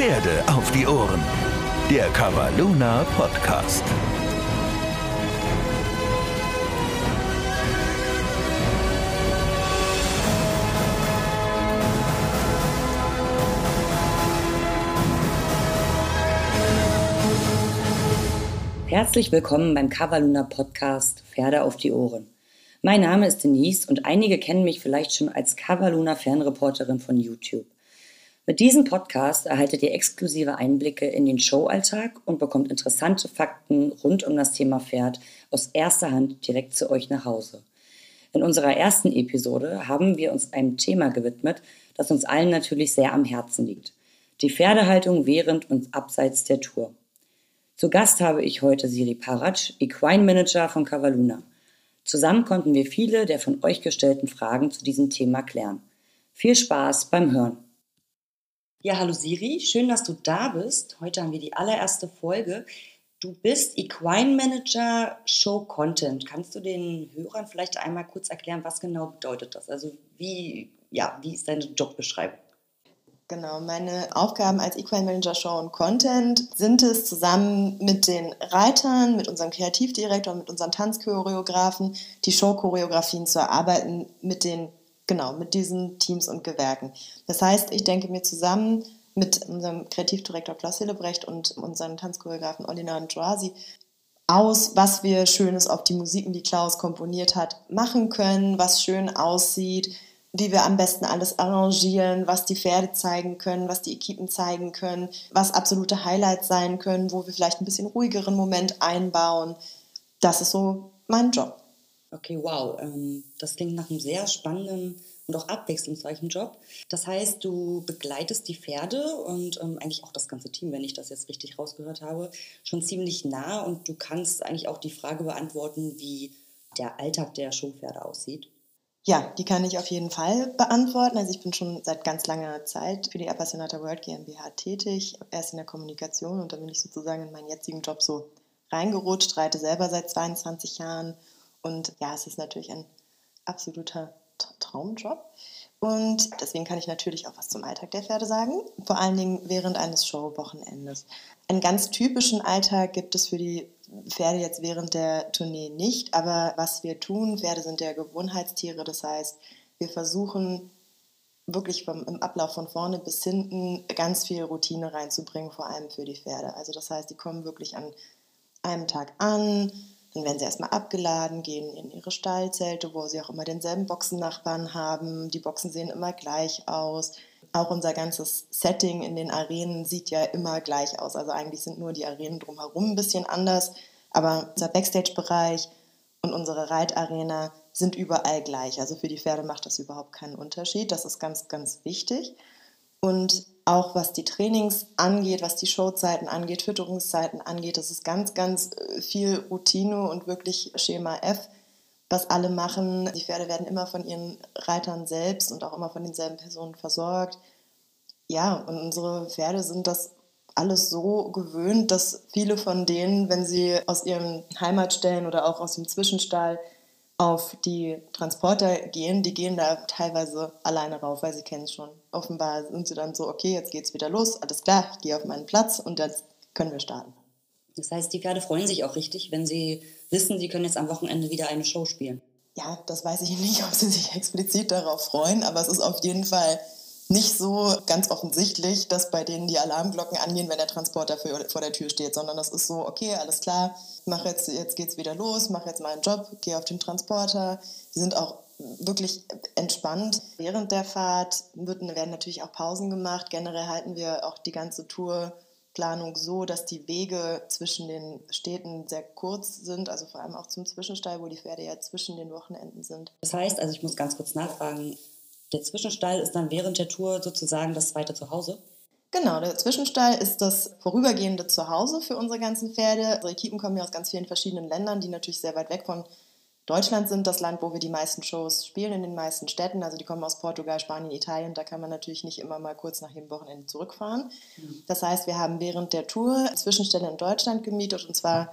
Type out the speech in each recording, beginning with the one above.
Pferde auf die Ohren. Der Cavaluna Podcast. Herzlich willkommen beim Cavaluna Podcast Pferde auf die Ohren. Mein Name ist Denise und einige kennen mich vielleicht schon als Cavaluna Fernreporterin von YouTube. Mit diesem Podcast erhaltet ihr exklusive Einblicke in den Showalltag und bekommt interessante Fakten rund um das Thema Pferd aus erster Hand direkt zu euch nach Hause. In unserer ersten Episode haben wir uns einem Thema gewidmet, das uns allen natürlich sehr am Herzen liegt. Die Pferdehaltung während und abseits der Tour. Zu Gast habe ich heute Siri Paratsch, Equine Manager von Cavaluna. Zusammen konnten wir viele der von euch gestellten Fragen zu diesem Thema klären. Viel Spaß beim Hören. Ja, hallo Siri, schön, dass du da bist. Heute haben wir die allererste Folge. Du bist Equine Manager Show Content. Kannst du den Hörern vielleicht einmal kurz erklären, was genau bedeutet das? Also wie, ja, wie ist deine Jobbeschreibung? Genau, meine Aufgaben als Equine Manager Show und Content sind es, zusammen mit den Reitern, mit unserem Kreativdirektor, mit unseren Tanzchoreografen, die Show-Choreografien zu erarbeiten mit den, genau, mit diesen Teams und Gewerken. Das heißt, ich denke mir zusammen mit unserem Kreativdirektor Klaus Hillebrecht und unseren Tanzchoreografen Olina und Joasi aus, was wir Schönes auf die Musiken, die Klaus komponiert hat, machen können, was schön aussieht, wie wir am besten alles arrangieren, was die Pferde zeigen können, was die Equipen zeigen können, was absolute Highlights sein können, wo wir vielleicht ein bisschen ruhigeren Moment einbauen. Das ist so mein Job. Okay, wow. Ähm, das klingt nach einem sehr spannenden und auch abwechslungsreichen Job. Das heißt, du begleitest die Pferde und ähm, eigentlich auch das ganze Team, wenn ich das jetzt richtig rausgehört habe, schon ziemlich nah und du kannst eigentlich auch die Frage beantworten, wie der Alltag der Showpferde aussieht. Ja, die kann ich auf jeden Fall beantworten. Also ich bin schon seit ganz langer Zeit für die Appassionata World GmbH tätig, erst in der Kommunikation und dann bin ich sozusagen in meinen jetzigen Job so reingerutscht, reite selber seit 22 Jahren und ja, es ist natürlich ein absoluter Traumjob. Und deswegen kann ich natürlich auch was zum Alltag der Pferde sagen, vor allen Dingen während eines Showwochenendes. Einen ganz typischen Alltag gibt es für die Pferde jetzt während der Tournee nicht, aber was wir tun, Pferde sind ja Gewohnheitstiere, das heißt, wir versuchen wirklich vom, im Ablauf von vorne bis hinten ganz viel Routine reinzubringen, vor allem für die Pferde. Also das heißt, die kommen wirklich an einem Tag an, dann werden sie erstmal abgeladen, gehen in ihre Stallzelte, wo sie auch immer denselben Boxennachbarn haben. Die Boxen sehen immer gleich aus. Auch unser ganzes Setting in den Arenen sieht ja immer gleich aus. Also eigentlich sind nur die Arenen drumherum ein bisschen anders. Aber unser Backstage-Bereich und unsere Reitarena sind überall gleich. Also für die Pferde macht das überhaupt keinen Unterschied. Das ist ganz, ganz wichtig. Und auch was die Trainings angeht, was die Showzeiten angeht, Fütterungszeiten angeht, das ist ganz, ganz äh, viel Routine und wirklich Schema F, was alle machen. Die Pferde werden immer von ihren Reitern selbst und auch immer von denselben Personen versorgt. Ja, und unsere Pferde sind das alles so gewöhnt, dass viele von denen, wenn sie aus ihren Heimatstellen oder auch aus dem Zwischenstall auf die Transporter gehen, die gehen da teilweise alleine rauf, weil sie kennen es schon. Offenbar sind sie dann so, okay, jetzt geht's wieder los, alles klar, ich gehe auf meinen Platz und jetzt können wir starten. Das heißt, die Pferde freuen sich auch richtig, wenn sie wissen, sie können jetzt am Wochenende wieder eine Show spielen. Ja, das weiß ich nicht, ob sie sich explizit darauf freuen, aber es ist auf jeden Fall nicht so ganz offensichtlich, dass bei denen die Alarmglocken angehen, wenn der Transporter für, vor der Tür steht, sondern das ist so, okay, alles klar, mach jetzt, jetzt geht's wieder los, mach jetzt meinen Job, geh auf den Transporter. Die sind auch wirklich entspannt. Während der Fahrt wird, werden natürlich auch Pausen gemacht. Generell halten wir auch die ganze Tourplanung so, dass die Wege zwischen den Städten sehr kurz sind, also vor allem auch zum Zwischenstall, wo die Pferde ja zwischen den Wochenenden sind. Das heißt, also ich muss ganz kurz nachfragen, der Zwischenstall ist dann während der Tour sozusagen das zweite Zuhause? Genau, der Zwischenstall ist das vorübergehende Zuhause für unsere ganzen Pferde. Unsere Equipen kommen ja aus ganz vielen verschiedenen Ländern, die natürlich sehr weit weg von Deutschland sind, das Land, wo wir die meisten Shows spielen, in den meisten Städten. Also die kommen aus Portugal, Spanien, Italien. Da kann man natürlich nicht immer mal kurz nach jedem Wochenende zurückfahren. Mhm. Das heißt, wir haben während der Tour Zwischenstelle in Deutschland gemietet und zwar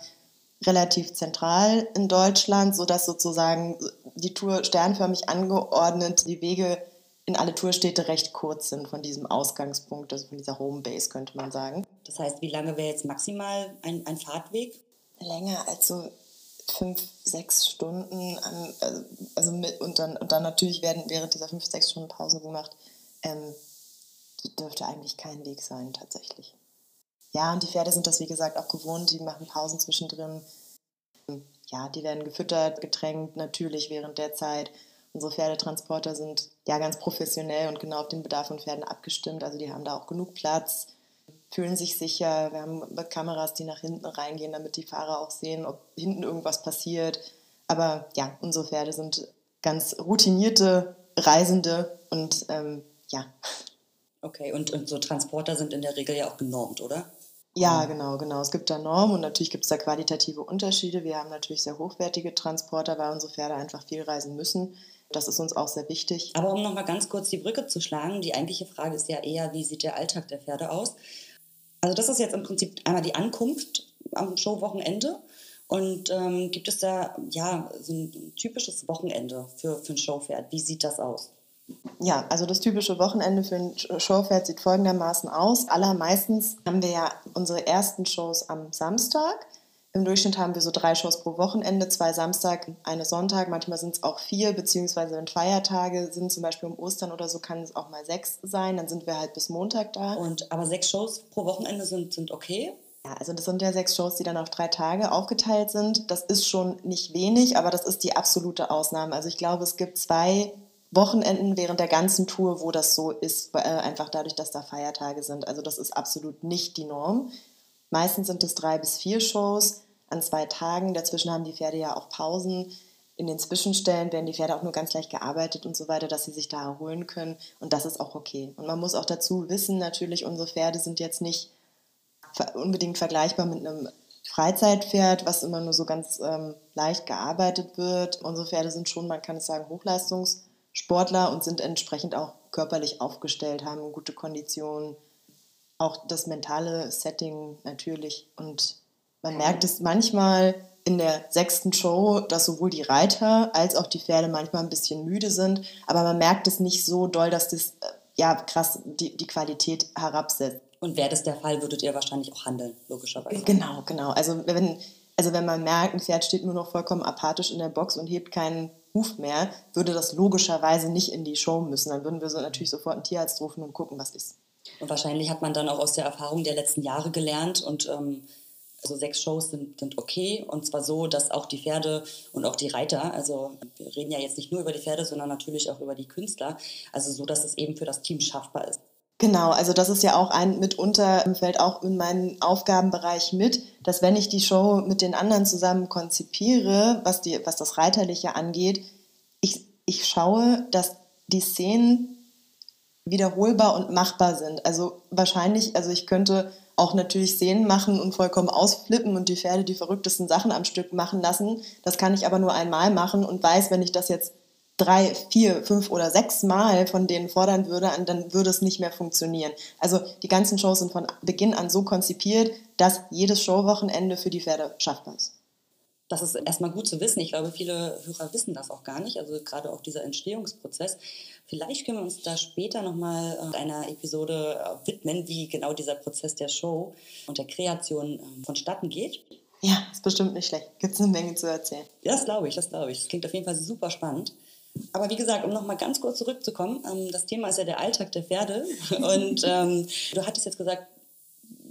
relativ zentral in Deutschland, sodass sozusagen die Tour sternförmig angeordnet die Wege in alle Tourstädte recht kurz sind von diesem Ausgangspunkt, also von dieser Homebase, könnte man sagen. Das heißt, wie lange wäre jetzt maximal ein, ein Fahrtweg? Länger als so fünf, sechs Stunden. An, also, also mit, und, dann, und dann natürlich werden während dieser fünf, sechs Stunden Pause gemacht. Ähm, dürfte eigentlich kein Weg sein, tatsächlich. Ja, und die Pferde sind das, wie gesagt, auch gewohnt. Die machen Pausen zwischendrin. Ja, die werden gefüttert, getränkt, natürlich während der Zeit. Unsere Pferdetransporter sind ja ganz professionell und genau auf den Bedarf von Pferden abgestimmt. Also die haben da auch genug Platz, fühlen sich sicher. Wir haben Kameras, die nach hinten reingehen, damit die Fahrer auch sehen, ob hinten irgendwas passiert. Aber ja, unsere Pferde sind ganz routinierte Reisende und ähm, ja. Okay, und, und so Transporter sind in der Regel ja auch genormt, oder? Ja, genau, genau. Es gibt da Normen und natürlich gibt es da qualitative Unterschiede. Wir haben natürlich sehr hochwertige Transporter, weil unsere Pferde einfach viel reisen müssen. Das ist uns auch sehr wichtig. Aber um nochmal ganz kurz die Brücke zu schlagen, die eigentliche Frage ist ja eher, wie sieht der Alltag der Pferde aus? Also das ist jetzt im Prinzip einmal die Ankunft am Showwochenende. Und ähm, gibt es da ja so ein typisches Wochenende für, für ein Showpferd? Wie sieht das aus? Ja, also das typische Wochenende für ein Showpferd sieht folgendermaßen aus. Allermeistens haben wir ja unsere ersten Shows am Samstag. Im Durchschnitt haben wir so drei Shows pro Wochenende, zwei Samstag, eine Sonntag. Manchmal sind es auch vier, beziehungsweise wenn Feiertage sind, zum Beispiel um Ostern oder so, kann es auch mal sechs sein. Dann sind wir halt bis Montag da. Und aber sechs Shows pro Wochenende sind, sind okay? Ja, also das sind ja sechs Shows, die dann auf drei Tage aufgeteilt sind. Das ist schon nicht wenig, aber das ist die absolute Ausnahme. Also ich glaube, es gibt zwei Wochenenden während der ganzen Tour, wo das so ist, äh, einfach dadurch, dass da Feiertage sind. Also das ist absolut nicht die Norm. Meistens sind es drei bis vier Shows an zwei Tagen. Dazwischen haben die Pferde ja auch Pausen. In den Zwischenstellen werden die Pferde auch nur ganz leicht gearbeitet und so weiter, dass sie sich da erholen können. Und das ist auch okay. Und man muss auch dazu wissen, natürlich, unsere Pferde sind jetzt nicht unbedingt vergleichbar mit einem Freizeitpferd, was immer nur so ganz ähm, leicht gearbeitet wird. Unsere Pferde sind schon, man kann es sagen, Hochleistungssportler und sind entsprechend auch körperlich aufgestellt, haben gute Konditionen, auch das mentale Setting natürlich und man merkt es manchmal in der sechsten Show, dass sowohl die Reiter als auch die Pferde manchmal ein bisschen müde sind, aber man merkt es nicht so doll, dass das äh, ja krass die, die Qualität herabsetzt. Und wäre das der Fall, würdet ihr wahrscheinlich auch handeln, logischerweise. Genau, genau. Also wenn, also wenn man merkt, ein Pferd steht nur noch vollkommen apathisch in der Box und hebt keinen Huf mehr, würde das logischerweise nicht in die Show müssen. Dann würden wir so natürlich sofort einen Tierarzt rufen und gucken, was ist. Und wahrscheinlich hat man dann auch aus der Erfahrung der letzten Jahre gelernt und ähm, also sechs Shows sind, sind okay und zwar so, dass auch die Pferde und auch die Reiter, also wir reden ja jetzt nicht nur über die Pferde, sondern natürlich auch über die Künstler, also so, dass es eben für das Team schaffbar ist. Genau, also das ist ja auch ein mitunter fällt auch in meinen Aufgabenbereich mit, dass wenn ich die Show mit den anderen zusammen konzipiere, was, die, was das Reiterliche angeht, ich, ich schaue, dass die Szenen wiederholbar und machbar sind. Also wahrscheinlich, also ich könnte auch natürlich Szenen machen und vollkommen ausflippen und die Pferde die verrücktesten Sachen am Stück machen lassen. Das kann ich aber nur einmal machen und weiß, wenn ich das jetzt drei, vier, fünf oder sechs Mal von denen fordern würde, dann würde es nicht mehr funktionieren. Also die ganzen Shows sind von Beginn an so konzipiert, dass jedes Showwochenende für die Pferde schaffbar ist. Das ist erstmal gut zu wissen. Ich glaube, viele Hörer wissen das auch gar nicht. Also gerade auch dieser Entstehungsprozess. Vielleicht können wir uns da später nochmal äh, einer Episode äh, widmen, wie genau dieser Prozess der Show und der Kreation ähm, vonstatten geht. Ja, ist bestimmt nicht schlecht. Gibt es eine Menge zu erzählen. Ja, das glaube ich, das glaube ich. Das klingt auf jeden Fall super spannend. Aber wie gesagt, um nochmal ganz kurz zurückzukommen, ähm, das Thema ist ja der Alltag der Pferde. Und ähm, du hattest jetzt gesagt,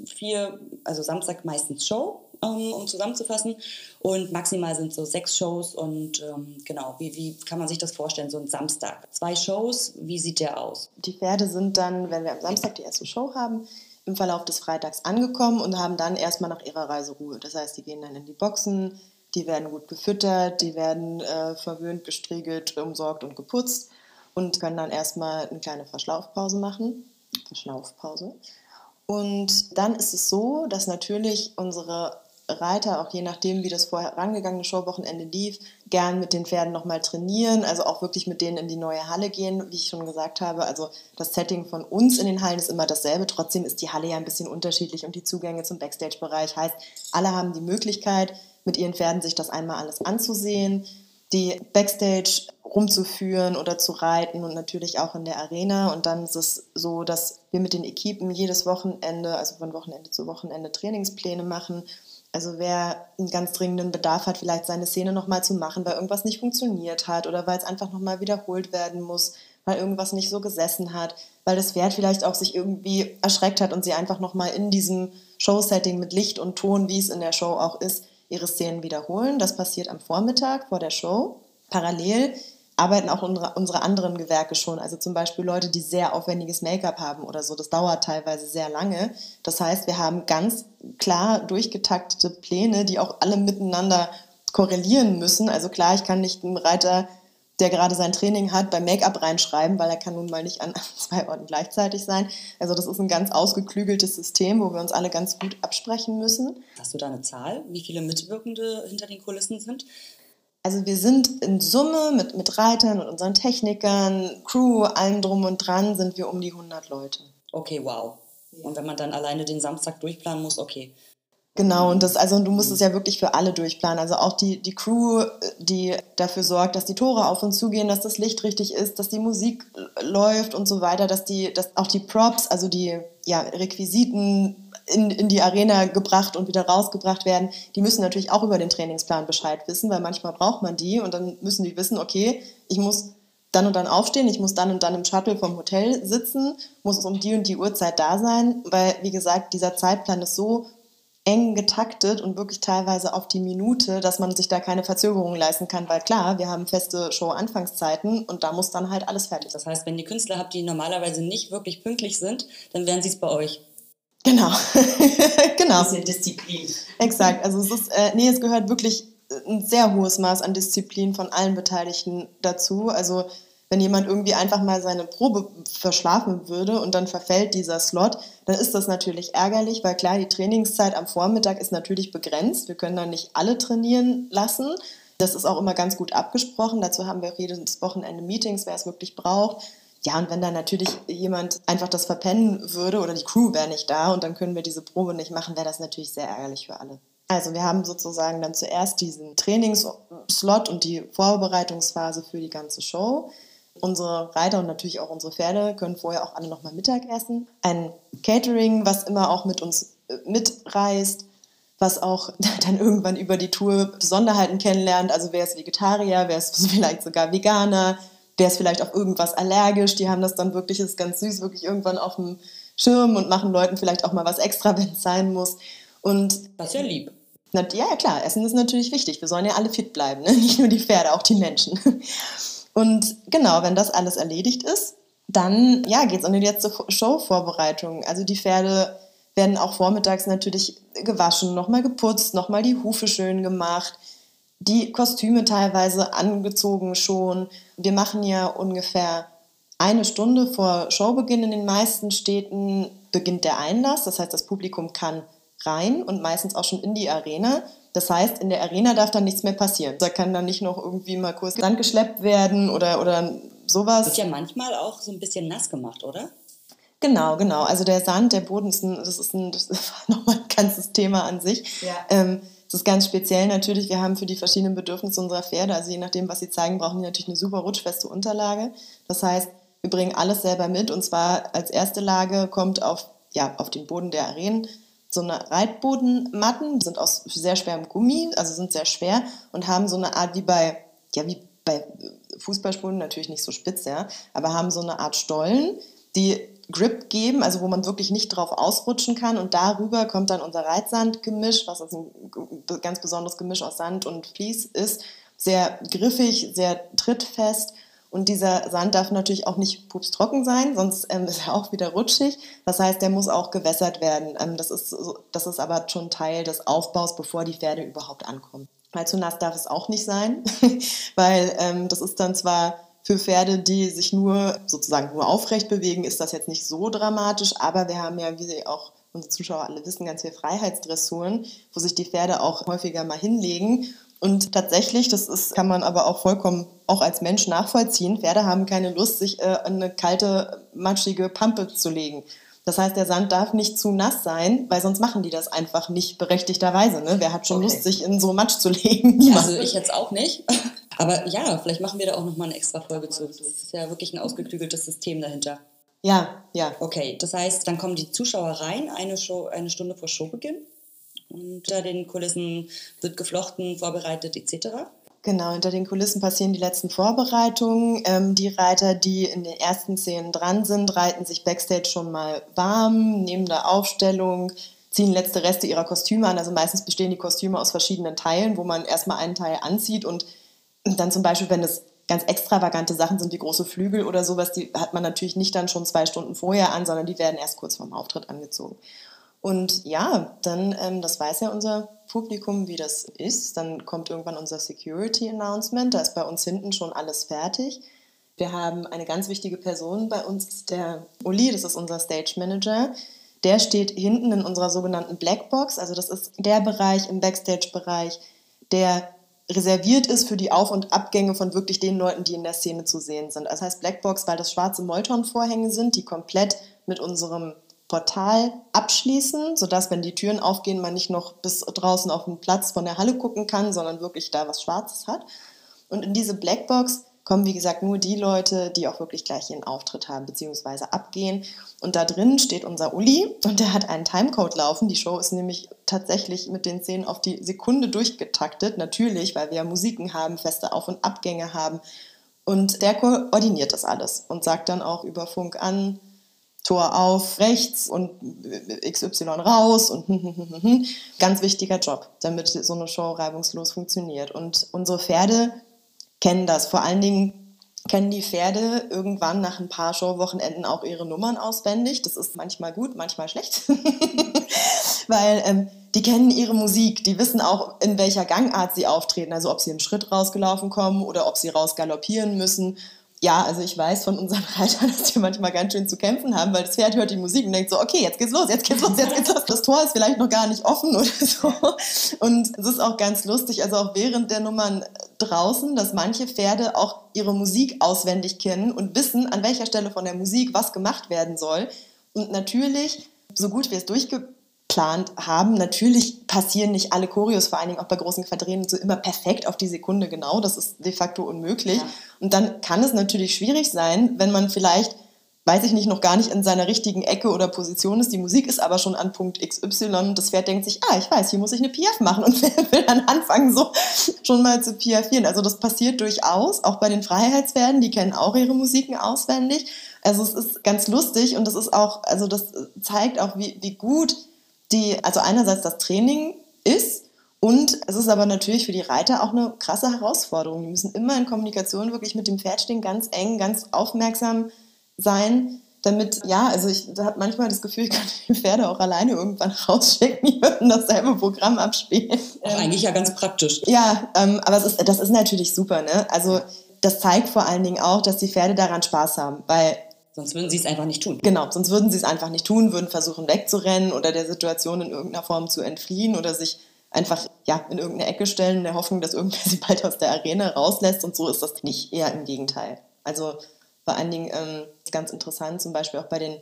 vier, also Samstag meistens Show, um zusammenzufassen. Und maximal sind so sechs Shows. Und ähm, genau, wie, wie kann man sich das vorstellen, so ein Samstag? Zwei Shows, wie sieht der aus? Die Pferde sind dann, wenn wir am Samstag die erste Show haben, im Verlauf des Freitags angekommen und haben dann erstmal nach ihrer Reise Ruhe. Das heißt, die gehen dann in die Boxen, die werden gut gefüttert, die werden äh, verwöhnt, gestriegelt, umsorgt und geputzt und können dann erstmal eine kleine Verschlaufpause machen. Verschnaufpause. Und dann ist es so, dass natürlich unsere Reiter, auch je nachdem, wie das vorangegangene Showwochenende lief, gern mit den Pferden nochmal trainieren, also auch wirklich mit denen in die neue Halle gehen, wie ich schon gesagt habe. Also das Setting von uns in den Hallen ist immer dasselbe. Trotzdem ist die Halle ja ein bisschen unterschiedlich und die Zugänge zum Backstage-Bereich heißt, alle haben die Möglichkeit, mit ihren Pferden sich das einmal alles anzusehen. die Backstage rumzuführen oder zu reiten und natürlich auch in der Arena. Und dann ist es so, dass wir mit den Equipen jedes Wochenende, also von Wochenende zu Wochenende Trainingspläne machen. Also wer einen ganz dringenden Bedarf hat, vielleicht seine Szene nochmal zu machen, weil irgendwas nicht funktioniert hat oder weil es einfach nochmal wiederholt werden muss, weil irgendwas nicht so gesessen hat, weil das Pferd vielleicht auch sich irgendwie erschreckt hat und sie einfach nochmal in diesem Show-Setting mit Licht und Ton, wie es in der Show auch ist, ihre Szenen wiederholen. Das passiert am Vormittag vor der Show. Parallel arbeiten auch unsere, unsere anderen Gewerke schon. Also zum Beispiel Leute, die sehr aufwendiges Make-up haben oder so. Das dauert teilweise sehr lange. Das heißt, wir haben ganz klar durchgetaktete Pläne, die auch alle miteinander korrelieren müssen. Also klar, ich kann nicht einen Reiter, der gerade sein Training hat, beim Make-up reinschreiben, weil er kann nun mal nicht an zwei Orten gleichzeitig sein. Also das ist ein ganz ausgeklügeltes System, wo wir uns alle ganz gut absprechen müssen. Hast du da eine Zahl, wie viele Mitwirkende hinter den Kulissen sind? Also wir sind in Summe mit, mit Reitern und unseren Technikern, Crew, allem drum und dran, sind wir um die 100 Leute. Okay, wow. Und wenn man dann alleine den Samstag durchplanen muss, okay. Genau, und das, also du musst es ja wirklich für alle durchplanen. Also auch die, die Crew, die dafür sorgt, dass die Tore auf und zugehen, dass das Licht richtig ist, dass die Musik läuft und so weiter, dass die, dass auch die Props, also die ja, Requisiten in, in die Arena gebracht und wieder rausgebracht werden, die müssen natürlich auch über den Trainingsplan Bescheid wissen, weil manchmal braucht man die und dann müssen die wissen, okay, ich muss dann und dann aufstehen, ich muss dann und dann im Shuttle vom Hotel sitzen, muss um die und die Uhrzeit da sein, weil, wie gesagt, dieser Zeitplan ist so eng getaktet und wirklich teilweise auf die Minute, dass man sich da keine Verzögerungen leisten kann, weil klar, wir haben feste Show-Anfangszeiten und da muss dann halt alles fertig sein. Das heißt, wenn ihr Künstler habt, die normalerweise nicht wirklich pünktlich sind, dann werden sie es bei euch. Genau. genau. Bisschen Disziplin. Exakt. Also es ist, äh, nee, es gehört wirklich ein sehr hohes Maß an Disziplin von allen Beteiligten dazu. Also wenn jemand irgendwie einfach mal seine Probe verschlafen würde und dann verfällt dieser Slot, dann ist das natürlich ärgerlich, weil klar, die Trainingszeit am Vormittag ist natürlich begrenzt. Wir können dann nicht alle trainieren lassen. Das ist auch immer ganz gut abgesprochen. Dazu haben wir auch jedes Wochenende Meetings, wer es wirklich braucht. Ja, und wenn dann natürlich jemand einfach das verpennen würde oder die Crew wäre nicht da und dann können wir diese Probe nicht machen, wäre das natürlich sehr ärgerlich für alle. Also wir haben sozusagen dann zuerst diesen Trainingsslot und die Vorbereitungsphase für die ganze Show. Unsere Reiter und natürlich auch unsere Pferde können vorher auch alle nochmal Mittag essen. Ein Catering, was immer auch mit uns äh, mitreist, was auch dann irgendwann über die Tour Besonderheiten kennenlernt. Also wer ist Vegetarier, wer ist vielleicht sogar Veganer, der ist vielleicht auf irgendwas allergisch, die haben das dann wirklich, ist ganz süß, wirklich irgendwann auf dem Schirm und machen Leuten vielleicht auch mal was extra, wenn es sein muss. Und das ist ja lieb. Na, ja, klar, Essen ist natürlich wichtig. Wir sollen ja alle fit bleiben, ne? nicht nur die Pferde, auch die Menschen. Und genau, wenn das alles erledigt ist, dann ja, geht es an die letzte Showvorbereitung. Also die Pferde werden auch vormittags natürlich gewaschen, nochmal geputzt, nochmal die Hufe schön gemacht die Kostüme teilweise angezogen schon. Wir machen ja ungefähr eine Stunde vor Showbeginn in den meisten Städten beginnt der Einlass. Das heißt, das Publikum kann rein und meistens auch schon in die Arena. Das heißt, in der Arena darf dann nichts mehr passieren. Da kann dann nicht noch irgendwie mal kurz Sand geschleppt werden oder, oder sowas. Wird ja manchmal auch so ein bisschen nass gemacht, oder? Genau, genau. Also der Sand, der Boden, ist ein, das ist, ein, das ist nochmal ein ganzes Thema an sich. Ja. Ähm, es ist ganz speziell natürlich, wir haben für die verschiedenen Bedürfnisse unserer Pferde, also je nachdem, was sie zeigen, brauchen die natürlich eine super rutschfeste Unterlage. Das heißt, wir bringen alles selber mit und zwar als erste Lage kommt auf, ja, auf den Boden der Arenen so eine Reitbodenmatten, sind aus sehr schwerem Gummi, also sind sehr schwer und haben so eine Art wie bei, ja, wie bei Fußballspulen, natürlich nicht so spitz, ja, aber haben so eine Art Stollen, die Grip geben, also wo man wirklich nicht drauf ausrutschen kann. Und darüber kommt dann unser Reitsandgemisch, was also ein ganz besonderes Gemisch aus Sand und Vlies ist. Sehr griffig, sehr trittfest. Und dieser Sand darf natürlich auch nicht pupstrocken sein, sonst ähm, ist er auch wieder rutschig. Das heißt, der muss auch gewässert werden. Ähm, das, ist, das ist aber schon Teil des Aufbaus, bevor die Pferde überhaupt ankommen. Weil zu nass darf es auch nicht sein, weil ähm, das ist dann zwar für Pferde, die sich nur sozusagen nur aufrecht bewegen, ist das jetzt nicht so dramatisch, aber wir haben ja, wie Sie auch unsere Zuschauer alle wissen, ganz viele Freiheitsdressuren, wo sich die Pferde auch häufiger mal hinlegen. Und tatsächlich, das ist, kann man aber auch vollkommen auch als Mensch nachvollziehen, Pferde haben keine Lust, sich äh, in eine kalte, matschige Pampe zu legen. Das heißt, der Sand darf nicht zu nass sein, weil sonst machen die das einfach nicht berechtigterweise. Ne? Wer hat schon okay. Lust, sich in so Matsch zu legen? Also ich jetzt auch nicht. Aber ja, vielleicht machen wir da auch nochmal eine extra Folge zu. Das ist ja wirklich ein ausgeklügeltes System dahinter. Ja, ja. Okay, das heißt, dann kommen die Zuschauer rein, eine, Show, eine Stunde vor Showbeginn. Und da den Kulissen wird geflochten, vorbereitet etc. Genau, hinter den Kulissen passieren die letzten Vorbereitungen. Ähm, die Reiter, die in den ersten Szenen dran sind, reiten sich backstage schon mal warm, nehmen da Aufstellung, ziehen letzte Reste ihrer Kostüme an. Also meistens bestehen die Kostüme aus verschiedenen Teilen, wo man erstmal einen Teil anzieht und dann zum Beispiel, wenn es ganz extravagante Sachen sind wie große Flügel oder sowas, die hat man natürlich nicht dann schon zwei Stunden vorher an, sondern die werden erst kurz vorm Auftritt angezogen. Und ja, dann, ähm, das weiß ja unser Publikum, wie das ist. Dann kommt irgendwann unser Security Announcement. Da ist bei uns hinten schon alles fertig. Wir haben eine ganz wichtige Person bei uns, der Uli, das ist unser Stage Manager. Der steht hinten in unserer sogenannten Blackbox. Also das ist der Bereich im Backstage-Bereich, der reserviert ist für die Auf- und Abgänge von wirklich den Leuten, die in der Szene zu sehen sind. Das heißt Blackbox, weil das schwarze Molton-Vorhänge sind, die komplett mit unserem Portal abschließen, sodass, wenn die Türen aufgehen, man nicht noch bis draußen auf den Platz von der Halle gucken kann, sondern wirklich da was Schwarzes hat. Und in diese Blackbox kommen, wie gesagt, nur die Leute, die auch wirklich gleich ihren Auftritt haben, beziehungsweise abgehen. Und da drin steht unser Uli und der hat einen Timecode laufen. Die Show ist nämlich tatsächlich mit den Szenen auf die Sekunde durchgetaktet. Natürlich, weil wir ja Musiken haben, feste Auf- und Abgänge haben. Und der koordiniert das alles und sagt dann auch über Funk an, Tor auf rechts und XY raus und ganz wichtiger Job, damit so eine Show reibungslos funktioniert. Und unsere Pferde kennen das. Vor allen Dingen kennen die Pferde irgendwann nach ein paar Showwochenenden auch ihre Nummern auswendig. Das ist manchmal gut, manchmal schlecht, weil ähm, die kennen ihre Musik, die wissen auch, in welcher Gangart sie auftreten, also ob sie im Schritt rausgelaufen kommen oder ob sie rausgaloppieren müssen ja, also ich weiß von unseren Reitern, dass die manchmal ganz schön zu kämpfen haben, weil das Pferd hört die Musik und denkt so, okay, jetzt geht's los, jetzt geht's los, jetzt geht's los. Das Tor ist vielleicht noch gar nicht offen oder so. Und es ist auch ganz lustig, also auch während der Nummern draußen, dass manche Pferde auch ihre Musik auswendig kennen und wissen, an welcher Stelle von der Musik was gemacht werden soll. Und natürlich, so gut wir es durchge geplant haben. Natürlich passieren nicht alle Choreos, vor allen Dingen auch bei großen Quadrinen, so immer perfekt auf die Sekunde genau. Das ist de facto unmöglich. Ja. Und dann kann es natürlich schwierig sein, wenn man vielleicht, weiß ich nicht, noch gar nicht in seiner richtigen Ecke oder Position ist. Die Musik ist aber schon an Punkt XY und das Pferd denkt sich, ah, ich weiß, hier muss ich eine PF machen und will dann anfangen, so schon mal zu PFieren. Also das passiert durchaus, auch bei den Freiheitspferden, die kennen auch ihre Musiken auswendig. Also es ist ganz lustig und das ist auch, also das zeigt auch, wie, wie gut die also einerseits das Training ist und es ist aber natürlich für die Reiter auch eine krasse Herausforderung. Die müssen immer in Kommunikation wirklich mit dem Pferd stehen, ganz eng, ganz aufmerksam sein, damit, ja, also ich habe manchmal das Gefühl, ich kann die Pferde auch alleine irgendwann rausschicken, die würden dasselbe Programm abspielen. Auch eigentlich ja ganz praktisch. Ja, ähm, aber ist, das ist natürlich super, ne? Also das zeigt vor allen Dingen auch, dass die Pferde daran Spaß haben, weil Sonst würden sie es einfach nicht tun. Genau, sonst würden sie es einfach nicht tun, würden versuchen wegzurennen oder der Situation in irgendeiner Form zu entfliehen oder sich einfach ja, in irgendeine Ecke stellen in der Hoffnung, dass irgendwer sie bald aus der Arena rauslässt. Und so ist das nicht, eher im Gegenteil. Also vor allen Dingen ähm, ganz interessant, zum Beispiel auch bei den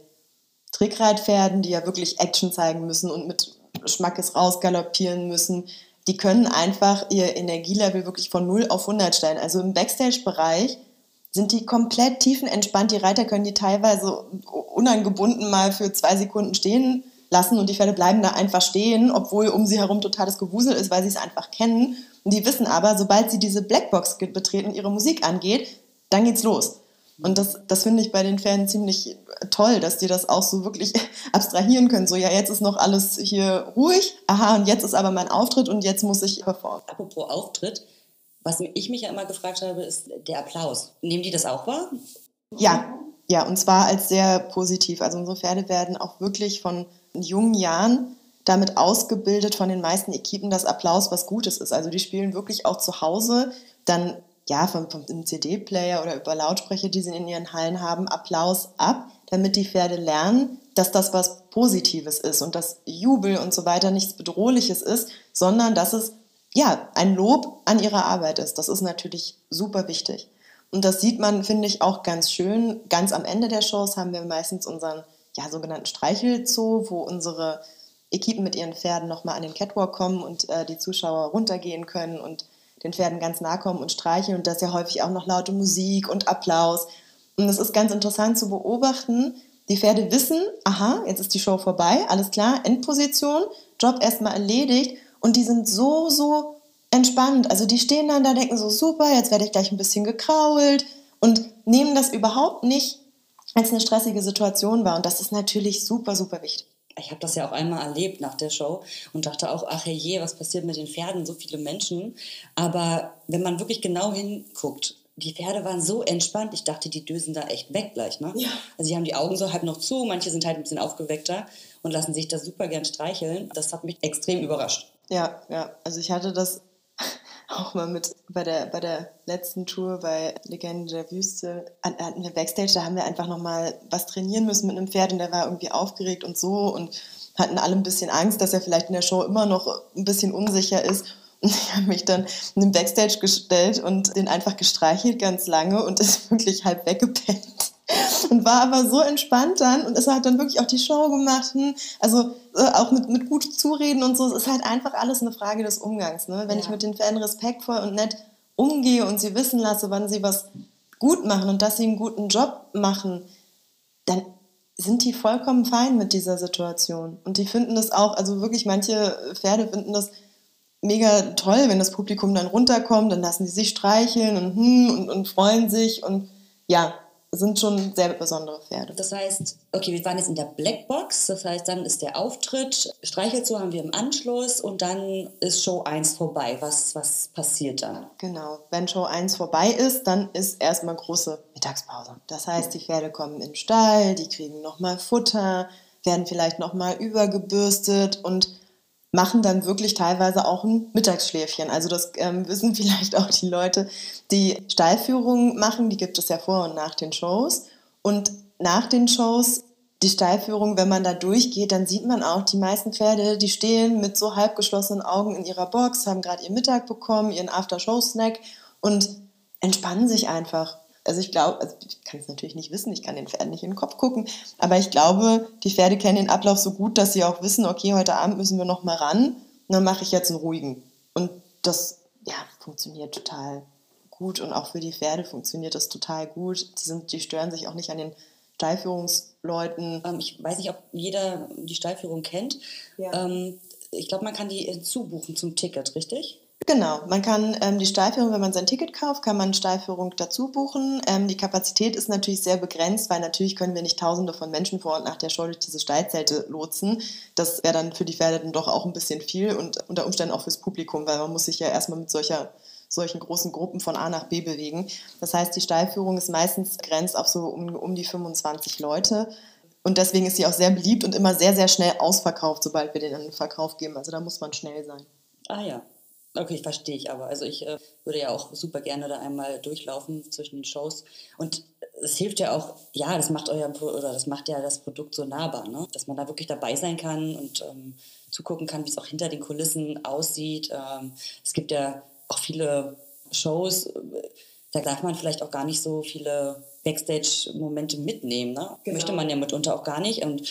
Trickreitpferden, die ja wirklich Action zeigen müssen und mit Schmackes rausgaloppieren müssen. Die können einfach ihr Energielevel wirklich von 0 auf 100 stellen. Also im Backstage-Bereich sind die komplett tiefenentspannt. Die Reiter können die teilweise unangebunden mal für zwei Sekunden stehen lassen und die Pferde bleiben da einfach stehen, obwohl um sie herum totales Gewusel ist, weil sie es einfach kennen. Und die wissen aber, sobald sie diese Blackbox betreten und ihre Musik angeht, dann geht's los. Und das, das finde ich bei den Pferden ziemlich toll, dass die das auch so wirklich abstrahieren können. So, ja, jetzt ist noch alles hier ruhig. Aha, und jetzt ist aber mein Auftritt und jetzt muss ich performen. Apropos Auftritt, was ich mich ja immer gefragt habe, ist der Applaus. Nehmen die das auch wahr? Ja, ja, und zwar als sehr positiv. Also unsere Pferde werden auch wirklich von jungen Jahren damit ausgebildet von den meisten Equipen, dass Applaus was Gutes ist. Also die spielen wirklich auch zu Hause dann ja vom, vom CD-Player oder über Lautsprecher, die sie in ihren Hallen haben, Applaus ab, damit die Pferde lernen, dass das was Positives ist und dass Jubel und so weiter nichts Bedrohliches ist, sondern dass es ja, ein Lob an ihre Arbeit ist. Das ist natürlich super wichtig. Und das sieht man, finde ich, auch ganz schön. Ganz am Ende der Shows haben wir meistens unseren ja, sogenannten Streichelzoo, wo unsere Equipen mit ihren Pferden nochmal an den Catwalk kommen und äh, die Zuschauer runtergehen können und den Pferden ganz nahe kommen und streicheln und das ist ja häufig auch noch laute Musik und Applaus. Und es ist ganz interessant zu beobachten, die Pferde wissen, aha, jetzt ist die Show vorbei, alles klar, Endposition, Job erstmal erledigt und die sind so, so entspannt. Also die stehen dann da, denken so, super, jetzt werde ich gleich ein bisschen gekrault und nehmen das überhaupt nicht als eine stressige Situation wahr. Und das ist natürlich super, super wichtig. Ich habe das ja auch einmal erlebt nach der Show und dachte auch, ach je, was passiert mit den Pferden, so viele Menschen. Aber wenn man wirklich genau hinguckt, die Pferde waren so entspannt, ich dachte, die dösen da echt weg gleich. Ne? Ja. Also sie haben die Augen so halb noch zu, manche sind halt ein bisschen aufgeweckter und lassen sich da super gern streicheln. Das hat mich extrem überrascht. Ja, ja. Also ich hatte das auch mal mit bei der, bei der letzten Tour bei Legende der Wüste hatten wir Backstage, da haben wir einfach nochmal was trainieren müssen mit einem Pferd und der war irgendwie aufgeregt und so und hatten alle ein bisschen Angst, dass er vielleicht in der Show immer noch ein bisschen unsicher ist. Und ich habe mich dann in den Backstage gestellt und den einfach gestreichelt ganz lange und ist wirklich halb weggepennt. Und war aber so entspannt dann und es hat dann wirklich auch die Show gemacht. Hm, also äh, auch mit, mit gut Zureden und so. Es ist halt einfach alles eine Frage des Umgangs. Ne? Wenn ja. ich mit den Fans respektvoll und nett umgehe und sie wissen lasse, wann sie was gut machen und dass sie einen guten Job machen, dann sind die vollkommen fein mit dieser Situation. Und die finden das auch, also wirklich manche Pferde finden das mega toll, wenn das Publikum dann runterkommt, dann lassen sie sich streicheln und, hm, und, und freuen sich und ja, sind schon sehr besondere Pferde. Das heißt, okay, wir waren jetzt in der Blackbox, das heißt, dann ist der Auftritt, Streichelzoo haben wir im Anschluss und dann ist Show 1 vorbei. Was, was passiert dann? Genau, wenn Show 1 vorbei ist, dann ist erstmal große Mittagspause. Das heißt, die Pferde kommen in den Stall, die kriegen nochmal Futter, werden vielleicht nochmal übergebürstet und machen dann wirklich teilweise auch ein Mittagsschläfchen. Also das ähm, wissen vielleicht auch die Leute, die Stallführungen machen, die gibt es ja vor und nach den Shows. Und nach den Shows, die Stallführung, wenn man da durchgeht, dann sieht man auch, die meisten Pferde, die stehen mit so halb geschlossenen Augen in ihrer Box, haben gerade ihren Mittag bekommen, ihren After-Show-Snack und entspannen sich einfach also ich glaube, also ich kann es natürlich nicht wissen, ich kann den Pferden nicht in den Kopf gucken, aber ich glaube, die Pferde kennen den Ablauf so gut, dass sie auch wissen, okay, heute Abend müssen wir noch mal ran und dann mache ich jetzt einen ruhigen. Und das, ja, funktioniert total gut und auch für die Pferde funktioniert das total gut. Die, sind, die stören sich auch nicht an den Stallführungsleuten. Ähm, ich weiß nicht, ob jeder die Stallführung kennt. Ja. Ähm, ich glaube, man kann die zubuchen zum Ticket, richtig? Genau, man kann ähm, die Stallführung, wenn man sein Ticket kauft, kann man Stallführung dazu buchen. Ähm, die Kapazität ist natürlich sehr begrenzt, weil natürlich können wir nicht Tausende von Menschen vor und nach der Show durch diese Stallzelte lotsen. Das wäre dann für die Pferde dann doch auch ein bisschen viel und unter Umständen auch fürs Publikum, weil man muss sich ja erstmal mit solcher solchen großen Gruppen von A nach B bewegen. Das heißt, die Stallführung ist meistens begrenzt auf so um, um die 25 Leute. Und deswegen ist sie auch sehr beliebt und immer sehr, sehr schnell ausverkauft, sobald wir den in den Verkauf geben. Also da muss man schnell sein. Ah ja, Okay, verstehe ich aber. Also ich äh, würde ja auch super gerne da einmal durchlaufen zwischen den Shows. Und es hilft ja auch, ja, das macht euer oder das macht ja das Produkt so nahbar, ne? Dass man da wirklich dabei sein kann und ähm, zugucken kann, wie es auch hinter den Kulissen aussieht. Ähm, es gibt ja auch viele Shows, da darf man vielleicht auch gar nicht so viele Backstage-Momente mitnehmen. Ne? Genau. Möchte man ja mitunter auch gar nicht. Und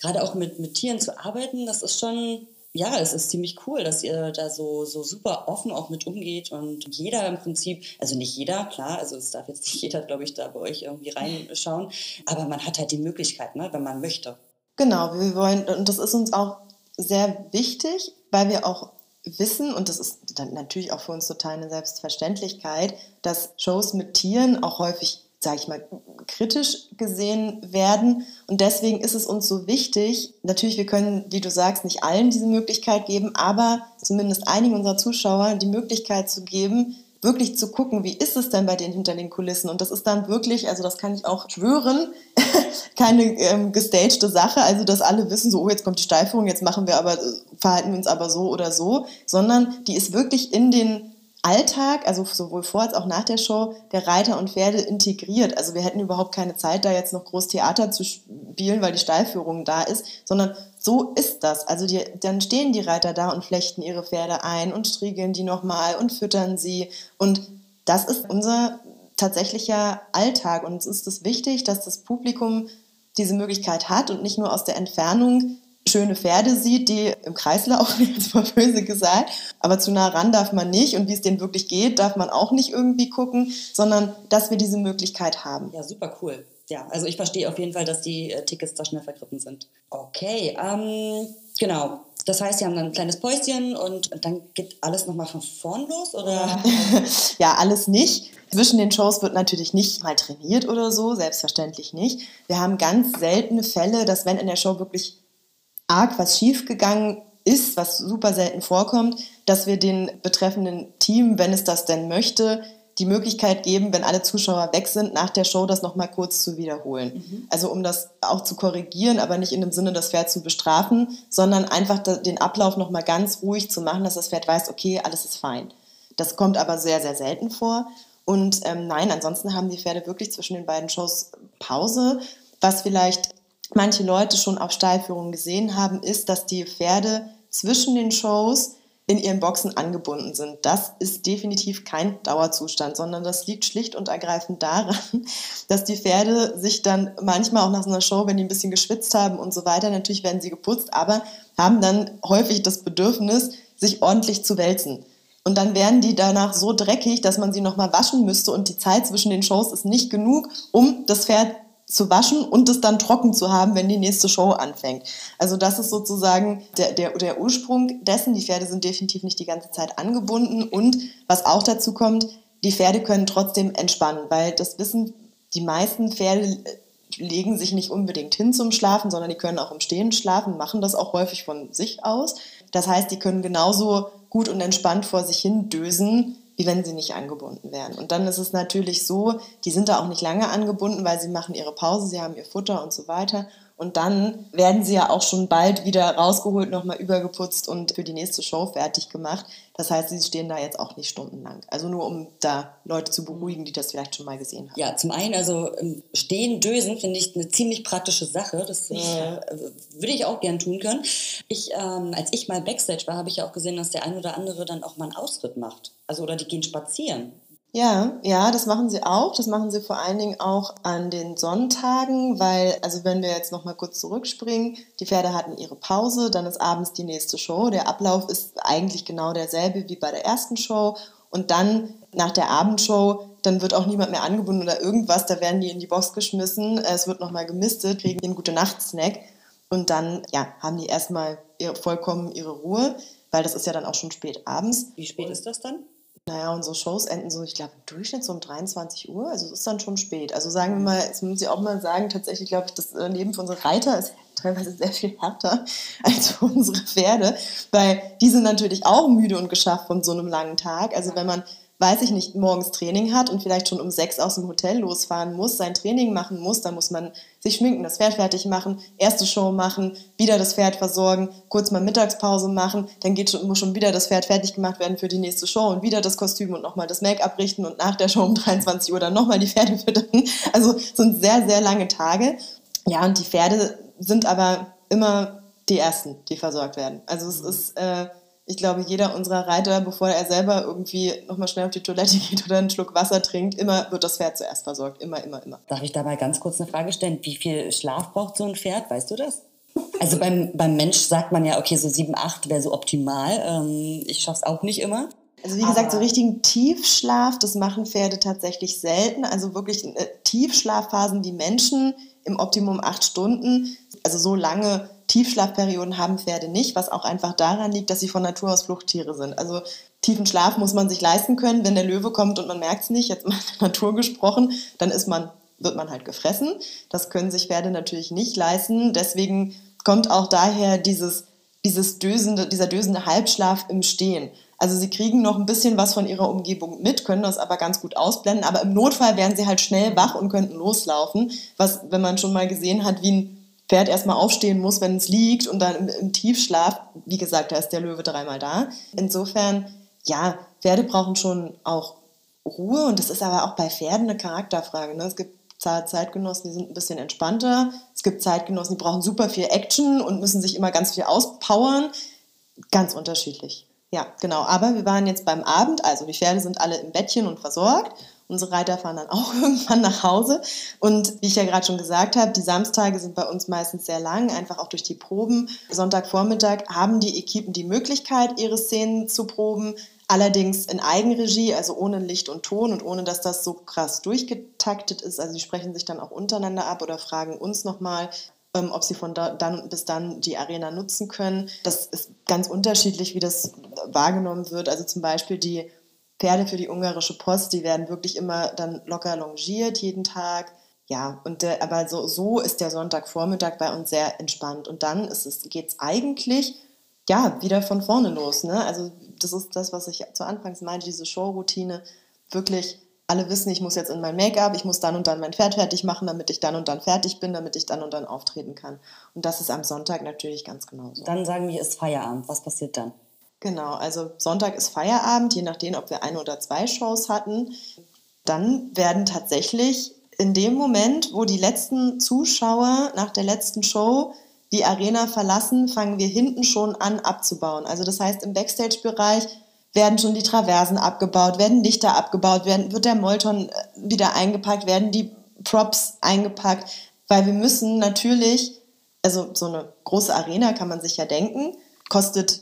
gerade auch mit, mit Tieren zu arbeiten, das ist schon ja, es ist ziemlich cool, dass ihr da so, so super offen auch mit umgeht und jeder im Prinzip, also nicht jeder, klar, also es darf jetzt nicht jeder, glaube ich, da bei euch irgendwie reinschauen, aber man hat halt die Möglichkeit, ne, wenn man möchte. Genau, wir wollen, und das ist uns auch sehr wichtig, weil wir auch wissen, und das ist dann natürlich auch für uns total eine Selbstverständlichkeit, dass Shows mit Tieren auch häufig sage ich mal, kritisch gesehen werden. Und deswegen ist es uns so wichtig, natürlich, wir können, wie du sagst, nicht allen diese Möglichkeit geben, aber zumindest einigen unserer Zuschauer die Möglichkeit zu geben, wirklich zu gucken, wie ist es denn bei denen hinter den Kulissen. Und das ist dann wirklich, also das kann ich auch schwören, keine ähm, gestagte Sache, also dass alle wissen, so, oh, jetzt kommt die Steiferung, jetzt machen wir aber, verhalten wir uns aber so oder so, sondern die ist wirklich in den Alltag, also sowohl vor als auch nach der Show, der Reiter und Pferde integriert. Also wir hätten überhaupt keine Zeit, da jetzt noch groß Theater zu spielen, weil die Stallführung da ist, sondern so ist das. Also die, dann stehen die Reiter da und flechten ihre Pferde ein und striegeln die nochmal und füttern sie. Und das ist unser tatsächlicher Alltag. Und es ist es wichtig, dass das Publikum diese Möglichkeit hat und nicht nur aus der Entfernung schöne Pferde sieht, die im Kreis laufen, jetzt mal böse gesagt, aber zu nah ran darf man nicht und wie es denen wirklich geht, darf man auch nicht irgendwie gucken, sondern dass wir diese Möglichkeit haben. Ja, super cool. Ja, also ich verstehe auf jeden Fall, dass die äh, Tickets da schnell vergriffen sind. Okay, ähm, genau. Das heißt, Sie haben dann ein kleines Päuschen und dann geht alles nochmal von vorn los, oder? ja, alles nicht. Zwischen den Shows wird natürlich nicht mal trainiert oder so, selbstverständlich nicht. Wir haben ganz seltene Fälle, dass wenn in der Show wirklich arg was schiefgegangen ist, was super selten vorkommt, dass wir den betreffenden Team, wenn es das denn möchte, die Möglichkeit geben, wenn alle Zuschauer weg sind, nach der Show das nochmal kurz zu wiederholen. Mhm. Also um das auch zu korrigieren, aber nicht in dem Sinne, das Pferd zu bestrafen, sondern einfach den Ablauf nochmal ganz ruhig zu machen, dass das Pferd weiß, okay, alles ist fein. Das kommt aber sehr, sehr selten vor. Und ähm, nein, ansonsten haben die Pferde wirklich zwischen den beiden Shows Pause. Was vielleicht manche Leute schon auf Steilführung gesehen haben, ist, dass die Pferde zwischen den Shows in ihren Boxen angebunden sind. Das ist definitiv kein Dauerzustand, sondern das liegt schlicht und ergreifend daran, dass die Pferde sich dann manchmal auch nach so einer Show, wenn die ein bisschen geschwitzt haben und so weiter, natürlich werden sie geputzt, aber haben dann häufig das Bedürfnis, sich ordentlich zu wälzen. Und dann werden die danach so dreckig, dass man sie nochmal waschen müsste und die Zeit zwischen den Shows ist nicht genug, um das Pferd zu waschen und es dann trocken zu haben, wenn die nächste Show anfängt. Also das ist sozusagen der, der, der Ursprung dessen. Die Pferde sind definitiv nicht die ganze Zeit angebunden und was auch dazu kommt, die Pferde können trotzdem entspannen, weil das wissen die meisten Pferde legen sich nicht unbedingt hin zum Schlafen, sondern die können auch im Stehen schlafen, machen das auch häufig von sich aus. Das heißt, die können genauso gut und entspannt vor sich hin dösen, wie wenn sie nicht angebunden wären. Und dann ist es natürlich so, die sind da auch nicht lange angebunden, weil sie machen ihre Pause, sie haben ihr Futter und so weiter. Und dann werden sie ja auch schon bald wieder rausgeholt, nochmal übergeputzt und für die nächste Show fertig gemacht. Das heißt, sie stehen da jetzt auch nicht stundenlang. Also nur um da Leute zu beruhigen, die das vielleicht schon mal gesehen haben. Ja, zum einen, also Stehen, Dösen finde ich eine ziemlich praktische Sache. Das äh, würde ich auch gern tun können. Ich, ähm, als ich mal Backstage war, habe ich ja auch gesehen, dass der ein oder andere dann auch mal einen Ausritt macht. Also oder die gehen spazieren. Ja, ja, das machen sie auch. Das machen sie vor allen Dingen auch an den Sonntagen, weil, also wenn wir jetzt nochmal kurz zurückspringen, die Pferde hatten ihre Pause, dann ist abends die nächste Show. Der Ablauf ist eigentlich genau derselbe wie bei der ersten Show. Und dann nach der Abendshow, dann wird auch niemand mehr angebunden oder irgendwas, da werden die in die Box geschmissen, es wird nochmal gemistet, kriegen den gute Nacht-Snack und dann, ja, haben die erstmal vollkommen ihre Ruhe, weil das ist ja dann auch schon spät abends. Wie spät ist das dann? Naja, unsere Shows enden so, ich glaube, im Durchschnitt so um 23 Uhr. Also es ist dann schon spät. Also sagen wir mal, jetzt muss ich auch mal sagen, tatsächlich glaube ich, das äh, Leben für unsere Reiter ist teilweise sehr viel härter als für unsere Pferde, weil die sind natürlich auch müde und geschafft von so einem langen Tag. Also wenn man weiß ich nicht, morgens Training hat und vielleicht schon um sechs aus dem Hotel losfahren muss, sein Training machen muss, dann muss man sich schminken, das Pferd fertig machen, erste Show machen, wieder das Pferd versorgen, kurz mal Mittagspause machen, dann geht schon, muss schon wieder das Pferd fertig gemacht werden für die nächste Show und wieder das Kostüm und nochmal das Make-up richten und nach der Show um 23 Uhr dann nochmal die Pferde füttern. Also sind sehr, sehr lange Tage. Ja, und die Pferde sind aber immer die Ersten, die versorgt werden. Also es ist... Äh, ich glaube, jeder unserer Reiter, bevor er selber irgendwie nochmal schnell auf die Toilette geht oder einen Schluck Wasser trinkt, immer wird das Pferd zuerst versorgt. Immer, immer, immer. Darf ich da mal ganz kurz eine Frage stellen? Wie viel Schlaf braucht so ein Pferd? Weißt du das? Also beim, beim Mensch sagt man ja, okay, so sieben, acht wäre so optimal. Ähm, ich schaffe es auch nicht immer. Also wie gesagt, so richtigen Tiefschlaf, das machen Pferde tatsächlich selten. Also wirklich äh, Tiefschlafphasen wie Menschen im Optimum acht Stunden. Also so lange Tiefschlafperioden haben Pferde nicht, was auch einfach daran liegt, dass sie von Natur aus Fluchttiere sind. Also tiefen Schlaf muss man sich leisten können. Wenn der Löwe kommt und man merkt es nicht, jetzt mal Natur gesprochen, dann ist man, wird man halt gefressen. Das können sich Pferde natürlich nicht leisten. Deswegen kommt auch daher dieses, dieses dösende, dieser dösende Halbschlaf im Stehen. Also sie kriegen noch ein bisschen was von ihrer Umgebung mit, können das aber ganz gut ausblenden. Aber im Notfall wären sie halt schnell wach und könnten loslaufen. Was, wenn man schon mal gesehen hat, wie ein Pferd erstmal aufstehen muss, wenn es liegt und dann im, im, Tiefschlaf, wie gesagt, da ist der Löwe dreimal da. Insofern, ja, Pferde brauchen schon auch Ruhe und das ist aber auch bei Pferden eine Charakterfrage. Ne? Es gibt Zeitgenossen, die sind ein bisschen entspannter. Es gibt Zeitgenossen, die brauchen super viel Action und müssen sich immer ganz viel auspowern. Ganz unterschiedlich. Ja, genau. Aber wir waren jetzt beim Abend, also die Pferde sind alle im Bettchen und versorgt. Unsere Reiter fahren dann auch irgendwann nach Hause. Und wie ich ja gerade schon gesagt habe, die Samstage sind bei uns meistens sehr lang, einfach auch durch die Proben. Sonntagvormittag haben die Equipen die Möglichkeit, ihre Szenen zu proben. Allerdings in Eigenregie, also ohne Licht und Ton und ohne, dass das so krass durchgetaktet ist. Also sie sprechen sich dann auch untereinander ab oder fragen uns nochmal, ähm, ob sie von da, dann bis dann die Arena nutzen können. Das ist ganz unterschiedlich, wie das wahrgenommen wird. Also zum Beispiel die Pferde für die ungarische Post, die werden wirklich immer dann locker longiert jeden Tag. Ja, und der, aber so, so ist der Sonntagvormittag bei uns sehr entspannt. Und dann geht es eigentlich ja wieder von vorne los. Ne? Also das ist das, was ich zu Anfangs meinte, diese Showroutine. Wirklich, alle wissen, ich muss jetzt in mein Make-up, ich muss dann und dann mein Pferd fertig machen, damit ich dann und dann fertig bin, damit ich dann und dann auftreten kann. Und das ist am Sonntag natürlich ganz genauso. Dann sagen wir, ist Feierabend. Was passiert dann? Genau, also Sonntag ist Feierabend, je nachdem, ob wir eine oder zwei Shows hatten. Dann werden tatsächlich in dem Moment, wo die letzten Zuschauer nach der letzten Show die Arena verlassen, fangen wir hinten schon an abzubauen. Also das heißt, im Backstage-Bereich werden schon die Traversen abgebaut, werden Lichter abgebaut, werden, wird der Molton äh, wieder eingepackt, werden die Props eingepackt, weil wir müssen natürlich, also so eine große Arena kann man sich ja denken, kostet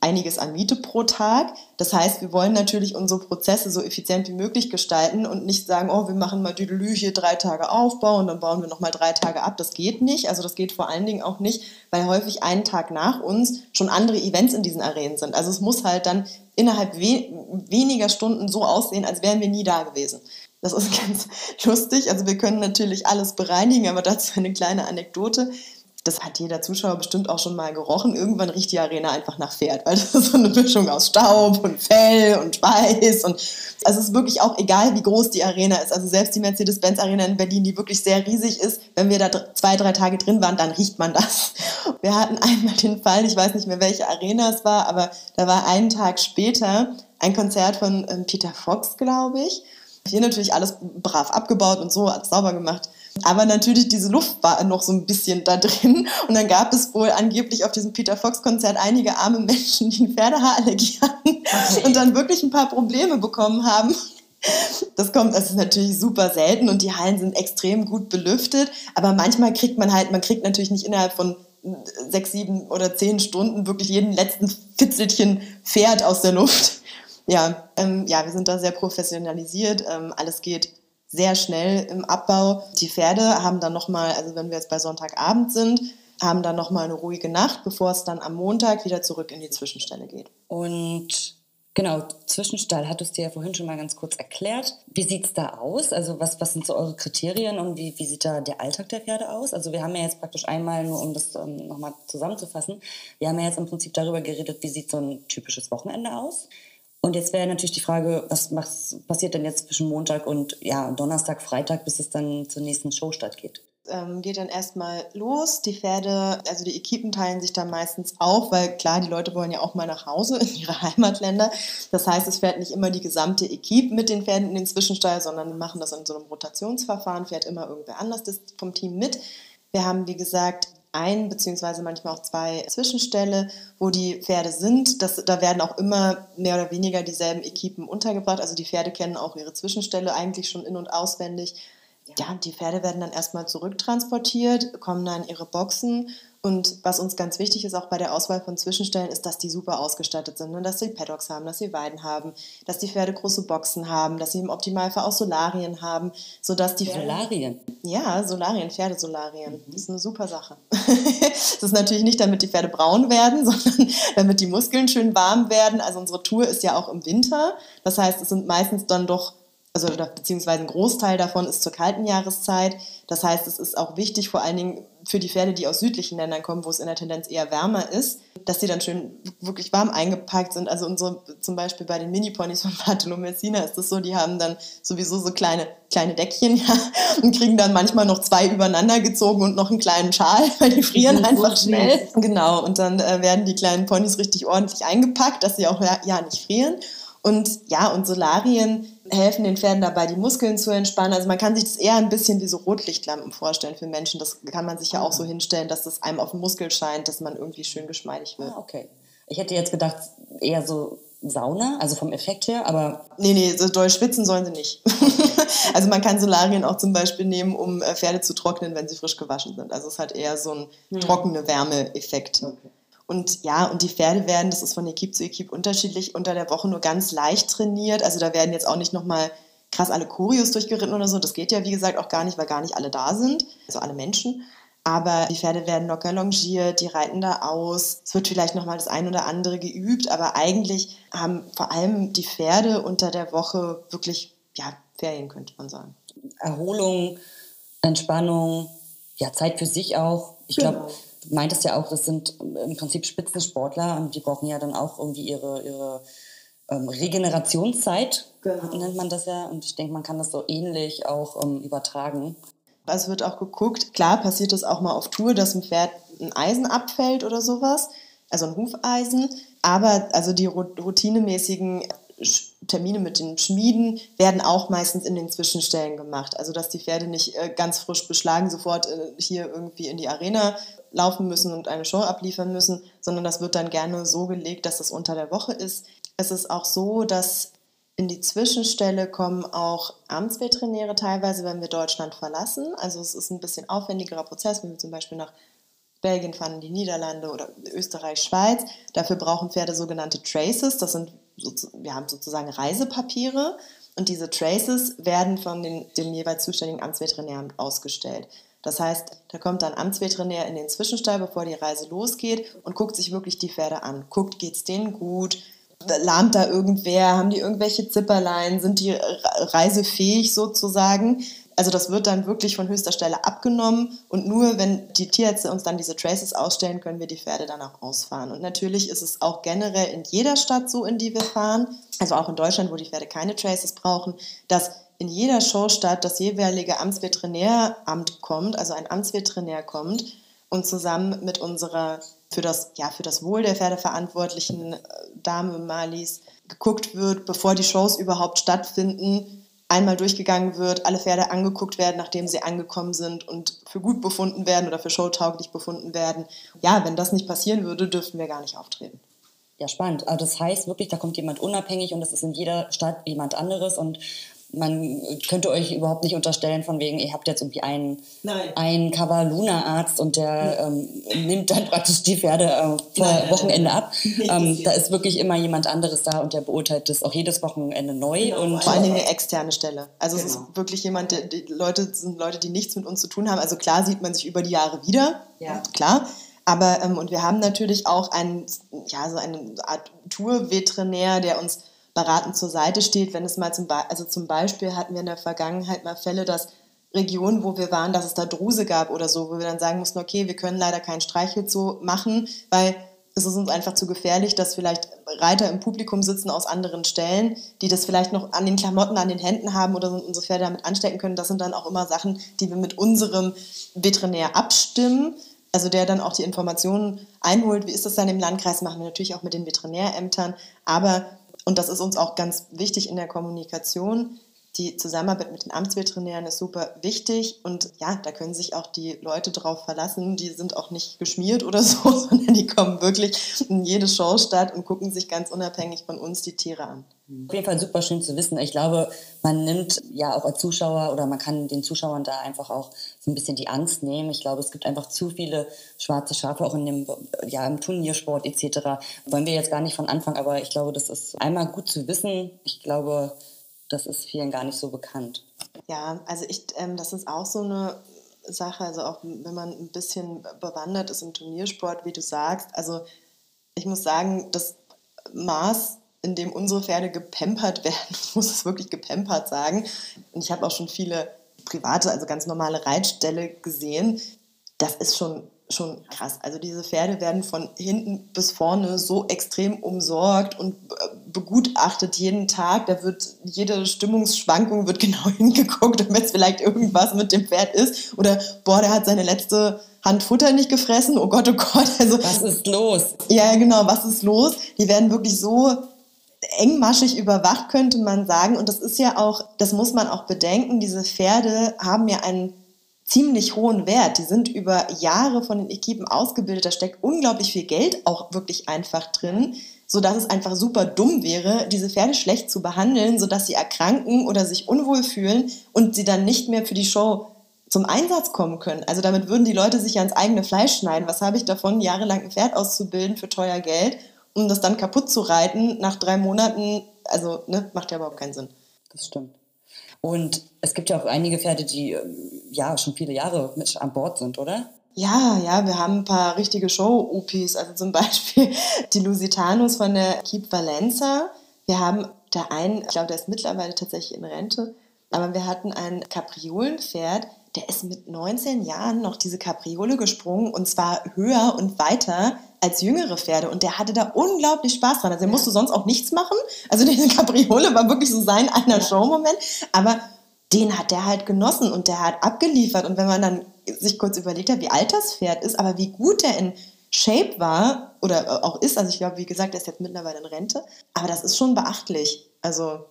einiges an Miete pro Tag. Das heißt, wir wollen natürlich unsere Prozesse so effizient wie möglich gestalten und nicht sagen, oh, wir machen mal Düdelü hier drei Tage Aufbau und dann bauen wir nochmal drei Tage ab. Das geht nicht. Also das geht vor allen Dingen auch nicht, weil häufig einen Tag nach uns schon andere Events in diesen Arenen sind. Also es muss halt dann innerhalb we weniger Stunden so aussehen, als wären wir nie da gewesen. Das ist ganz lustig. Also wir können natürlich alles bereinigen, aber dazu eine kleine Anekdote das hat jeder Zuschauer bestimmt auch schon mal gerochen. Irgendwann riecht die Arena einfach nach Pferd, weil das ist so eine Mischung aus Staub und Fell und Schweiß. Und also es ist wirklich auch egal, wie groß die Arena ist. Also selbst die Mercedes-Benz Arena in Berlin, die wirklich sehr riesig ist, wenn wir da zwei, drei Tage drin waren, dann riecht man das. Wir hatten einmal den Fall, ich weiß nicht mehr, welche Arena es war, aber da war einen Tag später ein Konzert von ähm, Peter Fox, glaube ich. Hier natürlich alles brav abgebaut und so, alles sauber gemacht. Aber natürlich, diese Luft war noch so ein bisschen da drin. Und dann gab es wohl angeblich auf diesem Peter Fox-Konzert einige arme Menschen, die eine Pferdehaarallergie hatten okay. und dann wirklich ein paar Probleme bekommen haben. Das kommt, das ist natürlich super selten und die Hallen sind extrem gut belüftet. Aber manchmal kriegt man halt, man kriegt natürlich nicht innerhalb von sechs, sieben oder zehn Stunden wirklich jeden letzten Fitzelchen Pferd aus der Luft. Ja, ähm, ja, wir sind da sehr professionalisiert. Ähm, alles geht sehr schnell im Abbau. Die Pferde haben dann nochmal, also wenn wir jetzt bei Sonntagabend sind, haben dann nochmal eine ruhige Nacht, bevor es dann am Montag wieder zurück in die Zwischenstelle geht. Und genau, Zwischenstall hattest du ja vorhin schon mal ganz kurz erklärt. Wie sieht es da aus? Also was, was sind so eure Kriterien und wie, wie sieht da der Alltag der Pferde aus? Also wir haben ja jetzt praktisch einmal, nur um das ähm, nochmal zusammenzufassen, wir haben ja jetzt im Prinzip darüber geredet, wie sieht so ein typisches Wochenende aus. Und jetzt wäre natürlich die Frage, was, passiert denn jetzt zwischen Montag und ja, Donnerstag, Freitag, bis es dann zur nächsten Show stattgeht? Ähm, geht dann erstmal los. Die Pferde, also die Equipen teilen sich dann meistens auf, weil klar, die Leute wollen ja auch mal nach Hause in ihre Heimatländer. Das heißt, es fährt nicht immer die gesamte Equipe mit den Pferden in den Zwischenstall, sondern wir machen das in so einem Rotationsverfahren, fährt immer irgendwer anders vom Team mit. Wir haben, wie gesagt, ein beziehungsweise manchmal auch zwei Zwischenställe, wo die Pferde sind. Das, da werden auch immer mehr oder weniger dieselben Equipen untergebracht. Also die Pferde kennen auch ihre Zwischenställe eigentlich schon in- und auswendig. Ja, die Pferde werden dann erstmal zurücktransportiert, kommen dann in ihre Boxen und was uns ganz wichtig ist, auch bei der Auswahl von Zwischenstellen, ist, dass die super ausgestattet sind. Ne? Dass sie Paddocks haben, dass sie Weiden haben, dass die Pferde große Boxen haben, dass sie im Optimalfall auch Solarien haben, sodass die Solarien? Ja, Solarien, Pferdesolarien. Mhm. Das ist eine super Sache. das ist natürlich nicht, damit die Pferde braun werden, sondern damit die Muskeln schön warm werden. Also unsere Tour ist ja auch im Winter. Das heißt, es sind meistens dann doch also beziehungsweise ein Großteil davon ist zur kalten Jahreszeit. Das heißt, es ist auch wichtig, vor allen Dingen für die Pferde, die aus südlichen Ländern kommen, wo es in der Tendenz eher wärmer ist, dass sie dann schön wirklich warm eingepackt sind. Also unsere, zum Beispiel bei den Mini-Ponys von Bartolo Messina ist das so, die haben dann sowieso so kleine, kleine Deckchen ja, und kriegen dann manchmal noch zwei übereinander gezogen und noch einen kleinen Schal, weil die frieren einfach schnell. Genau, und dann äh, werden die kleinen Ponys richtig ordentlich eingepackt, dass sie auch ja, ja nicht frieren. Und ja, und Solarien helfen den Pferden dabei, die Muskeln zu entspannen. Also man kann sich das eher ein bisschen wie so Rotlichtlampen vorstellen für Menschen. Das kann man sich ja auch so ah. hinstellen, dass das einem auf den Muskel scheint, dass man irgendwie schön geschmeidig wird. Ah, okay. Ich hätte jetzt gedacht, eher so Sauna, also vom Effekt her, aber. Nee, nee, so doll schwitzen sollen sie nicht. also man kann Solarien auch zum Beispiel nehmen, um äh, Pferde zu trocknen, wenn sie frisch gewaschen sind. Also es hat eher so einen hm. trockene Wärme-Effekt. Okay. Und ja, und die Pferde werden, das ist von Equipe zu Equipe unterschiedlich, unter der Woche nur ganz leicht trainiert. Also da werden jetzt auch nicht nochmal krass alle Choreos durchgeritten oder so. Das geht ja, wie gesagt, auch gar nicht, weil gar nicht alle da sind, also alle Menschen. Aber die Pferde werden locker longiert, die reiten da aus. Es wird vielleicht nochmal das ein oder andere geübt, aber eigentlich haben vor allem die Pferde unter der Woche wirklich, ja, Ferien, könnte man sagen. Erholung, Entspannung, ja, Zeit für sich auch. Ich genau. Du meintest ja auch, das sind im Prinzip Spitzensportler und die brauchen ja dann auch irgendwie ihre, ihre ähm, Regenerationszeit, genau. nennt man das ja. Und ich denke, man kann das so ähnlich auch ähm, übertragen. Es wird auch geguckt, klar passiert es auch mal auf Tour, dass ein Pferd ein Eisen abfällt oder sowas, also ein Hufeisen. Aber also die routinemäßigen Termine mit den Schmieden werden auch meistens in den Zwischenstellen gemacht. Also dass die Pferde nicht äh, ganz frisch beschlagen sofort äh, hier irgendwie in die Arena laufen müssen und eine Show abliefern müssen, sondern das wird dann gerne so gelegt, dass das unter der Woche ist. Es ist auch so, dass in die Zwischenstelle kommen auch Amtsveterinäre teilweise, wenn wir Deutschland verlassen. Also es ist ein bisschen aufwendigerer Prozess, wenn wir zum Beispiel nach Belgien fahren, die Niederlande oder Österreich, Schweiz. Dafür brauchen Pferde sogenannte Traces. Das sind, wir haben sozusagen Reisepapiere. Und diese Traces werden von den, dem jeweils zuständigen Amtsveterinäramt ausgestellt. Das heißt, da kommt dann Amtsveterinär in den Zwischenstall, bevor die Reise losgeht und guckt sich wirklich die Pferde an. Guckt, geht es denen gut? lahmt da irgendwer? Haben die irgendwelche Zipperlein? Sind die reisefähig sozusagen? Also das wird dann wirklich von höchster Stelle abgenommen und nur wenn die Tierärzte uns dann diese Traces ausstellen, können wir die Pferde dann auch ausfahren. Und natürlich ist es auch generell in jeder Stadt so, in die wir fahren, also auch in Deutschland, wo die Pferde keine Traces brauchen, dass in jeder Showstadt das jeweilige Amtsveterinäramt kommt, also ein Amtsveterinär kommt und zusammen mit unserer für das, ja, für das Wohl der Pferdeverantwortlichen äh, Dame Malis geguckt wird, bevor die Shows überhaupt stattfinden, einmal durchgegangen wird, alle Pferde angeguckt werden, nachdem sie angekommen sind und für gut befunden werden oder für showtauglich befunden werden. Ja, wenn das nicht passieren würde, dürften wir gar nicht auftreten. Ja, spannend. Also das heißt wirklich, da kommt jemand unabhängig und das ist in jeder Stadt jemand anderes und man könnte euch überhaupt nicht unterstellen, von wegen, ihr habt jetzt irgendwie einen, einen Kavaluna-Arzt und der ähm, nimmt dann praktisch die Pferde äh, vor nein, Wochenende ab. Ähm, da ist wirklich immer jemand anderes da und der beurteilt das auch jedes Wochenende neu. Genau, und vor allen Dingen eine externe Stelle. Also genau. es ist wirklich jemand, der, die Leute sind Leute, die nichts mit uns zu tun haben. Also klar sieht man sich über die Jahre wieder, ja. klar. Aber ähm, und wir haben natürlich auch einen, ja, so eine Art Tourveterinär, der uns beratend zur Seite steht, wenn es mal zum, Be also zum Beispiel hatten wir in der Vergangenheit mal Fälle, dass Regionen, wo wir waren, dass es da Druse gab oder so, wo wir dann sagen mussten, okay, wir können leider keinen Streichelzoo machen, weil es ist uns einfach zu gefährlich, dass vielleicht Reiter im Publikum sitzen aus anderen Stellen, die das vielleicht noch an den Klamotten, an den Händen haben oder unsere Pferde damit anstecken können. Das sind dann auch immer Sachen, die wir mit unserem Veterinär abstimmen. Also der dann auch die Informationen einholt, wie ist das dann im Landkreis, machen wir natürlich auch mit den Veterinärämtern. Aber und das ist uns auch ganz wichtig in der Kommunikation. Die Zusammenarbeit mit den Amtsveterinären ist super wichtig und ja, da können sich auch die Leute drauf verlassen. Die sind auch nicht geschmiert oder so, sondern die kommen wirklich in jede Show statt und gucken sich ganz unabhängig von uns die Tiere an. Auf jeden Fall super schön zu wissen. Ich glaube, man nimmt ja auch als Zuschauer oder man kann den Zuschauern da einfach auch so ein bisschen die Angst nehmen. Ich glaube, es gibt einfach zu viele schwarze Schafe auch in dem, ja, im Turniersport etc. Wollen wir jetzt gar nicht von Anfang, aber ich glaube, das ist einmal gut zu wissen. Ich glaube, das ist vielen gar nicht so bekannt. Ja, also ich, ähm, das ist auch so eine Sache, also auch wenn man ein bisschen bewandert ist im Turniersport, wie du sagst. Also ich muss sagen, das Maß in dem unsere Pferde gepempert werden, muss es wirklich gepempert sagen. Und ich habe auch schon viele private, also ganz normale Reitställe gesehen. Das ist schon, schon krass. Also diese Pferde werden von hinten bis vorne so extrem umsorgt und äh, begutachtet jeden Tag. Da wird jede Stimmungsschwankung wird genau hingeguckt, damit es vielleicht irgendwas mit dem Pferd ist. Oder boah, der hat seine letzte Hand Futter nicht gefressen. Oh Gott, oh Gott. Also, was ist los? Ja, genau, was ist los? Die werden wirklich so engmaschig überwacht, könnte man sagen. Und das ist ja auch, das muss man auch bedenken, diese Pferde haben ja einen ziemlich hohen Wert. Die sind über Jahre von den Equipen ausgebildet. Da steckt unglaublich viel Geld auch wirklich einfach drin, sodass es einfach super dumm wäre, diese Pferde schlecht zu behandeln, sodass sie erkranken oder sich unwohl fühlen und sie dann nicht mehr für die Show zum Einsatz kommen können. Also damit würden die Leute sich ja ins eigene Fleisch schneiden. Was habe ich davon, jahrelang ein Pferd auszubilden für teuer Geld, um das dann kaputt zu reiten nach drei Monaten? Also ne, macht ja überhaupt keinen Sinn. Das stimmt. Und es gibt ja auch einige Pferde, die ähm, ja schon viele Jahre mit an Bord sind, oder? Ja, ja, wir haben ein paar richtige Show-UPs, also zum Beispiel die Lusitanus von der Keep Valenza. Wir haben da einen, ich glaube, der ist mittlerweile tatsächlich in Rente, aber wir hatten ein Kapriolenpferd, der ist mit 19 Jahren noch diese Kapriole gesprungen und zwar höher und weiter als jüngere Pferde und der hatte da unglaublich Spaß dran. Also er musste sonst auch nichts machen. Also diese Kapriole war wirklich so sein einer Show-Moment, aber den hat der halt genossen und der hat abgeliefert und wenn man dann sich kurz überlegt hat, wie alt das Pferd ist, aber wie gut der in Shape war oder auch ist, also ich glaube, wie gesagt, der ist jetzt mittlerweile in Rente, aber das ist schon beachtlich. Also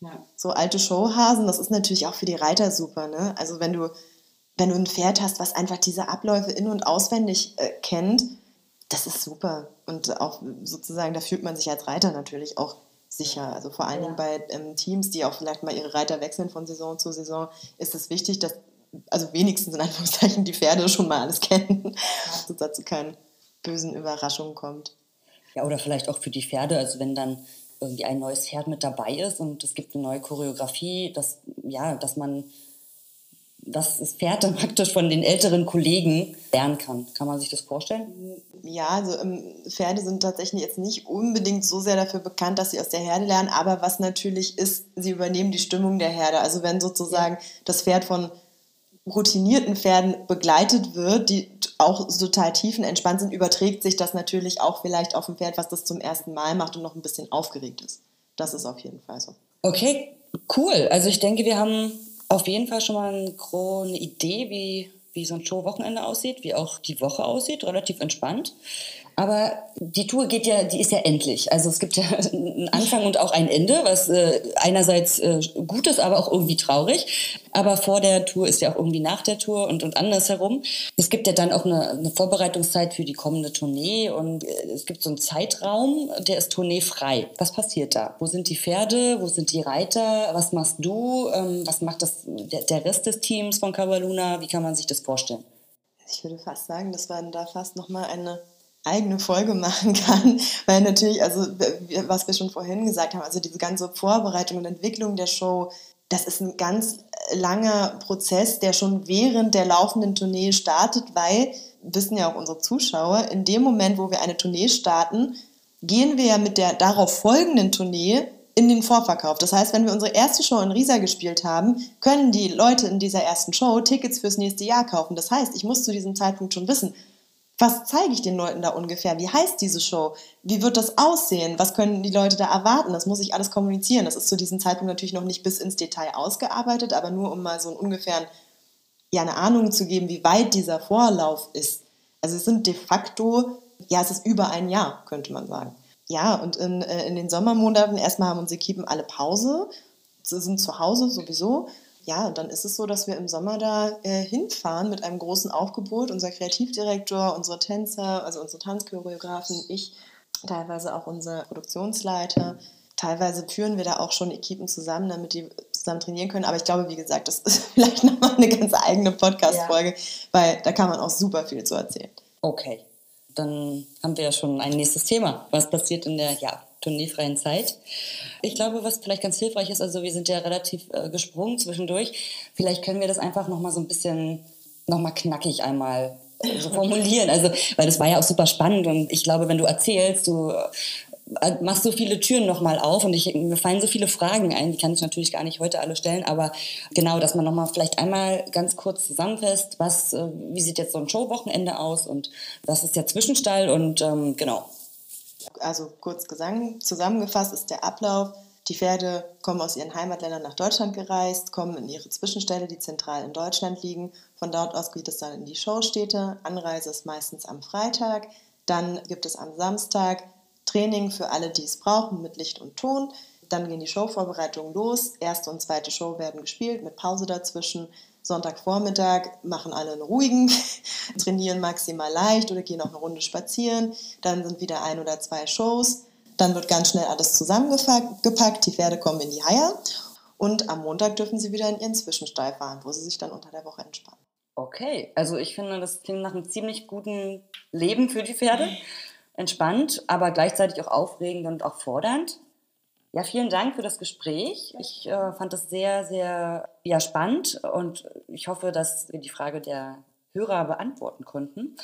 ja. so alte Showhasen, das ist natürlich auch für die Reiter super, ne? Also wenn du wenn du ein Pferd hast, was einfach diese Abläufe in- und auswendig äh, kennt, das ist super. Und auch sozusagen, da fühlt man sich als Reiter natürlich auch sicher. Also vor allen Dingen bei ähm, Teams, die auch vielleicht mal ihre Reiter wechseln von Saison zu Saison, ist es wichtig, dass also wenigstens in Anführungszeichen die Pferde schon mal alles kennen, dass dazu keine bösen Überraschungen kommt. Ja, oder vielleicht auch für die Pferde, also wenn dann irgendwie ein neues Pferd mit dabei ist und es gibt eine neue Choreografie, dass, ja, dass man was das Pferd dann praktisch von den älteren Kollegen lernen kann. Kann man sich das vorstellen? Ja, also ähm, Pferde sind tatsächlich jetzt nicht unbedingt so sehr dafür bekannt, dass sie aus der Herde lernen, aber was natürlich ist, sie übernehmen die Stimmung der Herde. Also wenn sozusagen ja. das Pferd von routinierten Pferden begleitet wird, die auch total tiefenentspannt sind, überträgt sich das natürlich auch vielleicht auf ein Pferd, was das zum ersten Mal macht und noch ein bisschen aufgeregt ist. Das ist auf jeden Fall so. Okay, cool. Also ich denke, wir haben auf jeden Fall schon mal eine Idee, wie, wie so ein Show-Wochenende aussieht, wie auch die Woche aussieht, relativ entspannt. Aber die Tour geht ja, die ist ja endlich. Also es gibt ja einen Anfang und auch ein Ende, was äh, einerseits äh, gut ist, aber auch irgendwie traurig. Aber vor der Tour ist ja auch irgendwie nach der Tour und, und andersherum. Es gibt ja dann auch eine, eine Vorbereitungszeit für die kommende Tournee und äh, es gibt so einen Zeitraum, der ist tourneefrei. Was passiert da? Wo sind die Pferde? Wo sind die Reiter? Was machst du? Ähm, was macht das, der, der Rest des Teams von Cavaluna? Wie kann man sich das vorstellen? Ich würde fast sagen, das war da fast nochmal eine eigene Folge machen kann, weil natürlich, also was wir schon vorhin gesagt haben, also diese ganze Vorbereitung und Entwicklung der Show, das ist ein ganz langer Prozess, der schon während der laufenden Tournee startet, weil, wissen ja auch unsere Zuschauer, in dem Moment, wo wir eine Tournee starten, gehen wir ja mit der darauf folgenden Tournee in den Vorverkauf. Das heißt, wenn wir unsere erste Show in Riesa gespielt haben, können die Leute in dieser ersten Show Tickets fürs nächste Jahr kaufen. Das heißt, ich muss zu diesem Zeitpunkt schon wissen, was zeige ich den Leuten da ungefähr? Wie heißt diese Show? Wie wird das aussehen? Was können die Leute da erwarten? Das muss ich alles kommunizieren. Das ist zu diesem Zeitpunkt natürlich noch nicht bis ins Detail ausgearbeitet, aber nur um mal so einen ungefähren, ja, eine Ahnung zu geben, wie weit dieser Vorlauf ist. Also es sind de facto, ja, es ist über ein Jahr, könnte man sagen. Ja, und in, äh, in den Sommermonaten erstmal haben unsere Equipen alle Pause, sie sind zu Hause sowieso ja, und dann ist es so, dass wir im Sommer da äh, hinfahren mit einem großen Aufgebot. Unser Kreativdirektor, unsere Tänzer, also unsere Tanzchoreografen, ich, teilweise auch unser Produktionsleiter. Teilweise führen wir da auch schon Equipen zusammen, damit die zusammen trainieren können. Aber ich glaube, wie gesagt, das ist vielleicht nochmal eine ganz eigene Podcast-Folge, ja. weil da kann man auch super viel zu erzählen. Okay, dann haben wir ja schon ein nächstes Thema. Was passiert in der ja, tourneefreien Zeit. Ich glaube, was vielleicht ganz hilfreich ist, also wir sind ja relativ äh, gesprungen zwischendurch. Vielleicht können wir das einfach nochmal so ein bisschen, nochmal knackig einmal äh, so formulieren. Also, weil das war ja auch super spannend und ich glaube, wenn du erzählst, du äh, machst so viele Türen nochmal auf und ich, mir fallen so viele Fragen ein, die kann ich natürlich gar nicht heute alle stellen, aber genau, dass man nochmal vielleicht einmal ganz kurz zusammenfasst, was, äh, wie sieht jetzt so ein Showwochenende aus und was ist der Zwischenstall und ähm, genau. Also kurz Gesang, zusammengefasst ist der Ablauf. Die Pferde kommen aus ihren Heimatländern nach Deutschland gereist, kommen in ihre Zwischenställe, die zentral in Deutschland liegen. Von dort aus geht es dann in die Showstädte. Anreise ist meistens am Freitag. Dann gibt es am Samstag Training für alle, die es brauchen, mit Licht und Ton. Dann gehen die Showvorbereitungen los. Erste und zweite Show werden gespielt mit Pause dazwischen Sonntagvormittag machen alle einen ruhigen, trainieren maximal leicht oder gehen auch eine Runde spazieren. Dann sind wieder ein oder zwei Shows. Dann wird ganz schnell alles zusammengepackt. Die Pferde kommen in die Haie. Und am Montag dürfen sie wieder in ihren Zwischenstall fahren, wo sie sich dann unter der Woche entspannen. Okay, also ich finde, das klingt nach einem ziemlich guten Leben für die Pferde. Entspannt, aber gleichzeitig auch aufregend und auch fordernd. Ja, vielen Dank für das Gespräch. Ich äh, fand das sehr, sehr ja, spannend und ich hoffe, dass wir die Frage der Hörer beantworten konnten.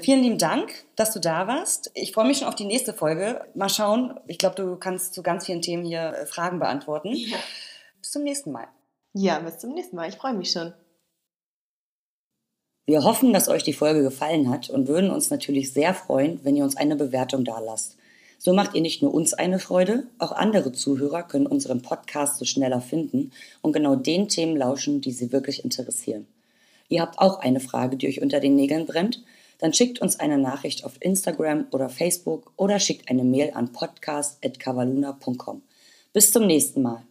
Vielen lieben Dank, dass du da warst. Ich freue mich schon auf die nächste Folge. Mal schauen. Ich glaube, du kannst zu ganz vielen Themen hier äh, Fragen beantworten. Ja. Bis zum nächsten Mal. Ja, bis zum nächsten Mal. Ich freue mich schon. Wir hoffen, dass euch die Folge gefallen hat und würden uns natürlich sehr freuen, wenn ihr uns eine Bewertung da lasst. So macht ihr nicht nur uns eine Freude, auch andere Zuhörer können unseren Podcast so schneller finden und genau den Themen lauschen, die sie wirklich interessieren. Ihr habt auch eine Frage, die euch unter den Nägeln brennt? Dann schickt uns eine Nachricht auf Instagram oder Facebook oder schickt eine Mail an podcast.cavaluna.com. Bis zum nächsten Mal.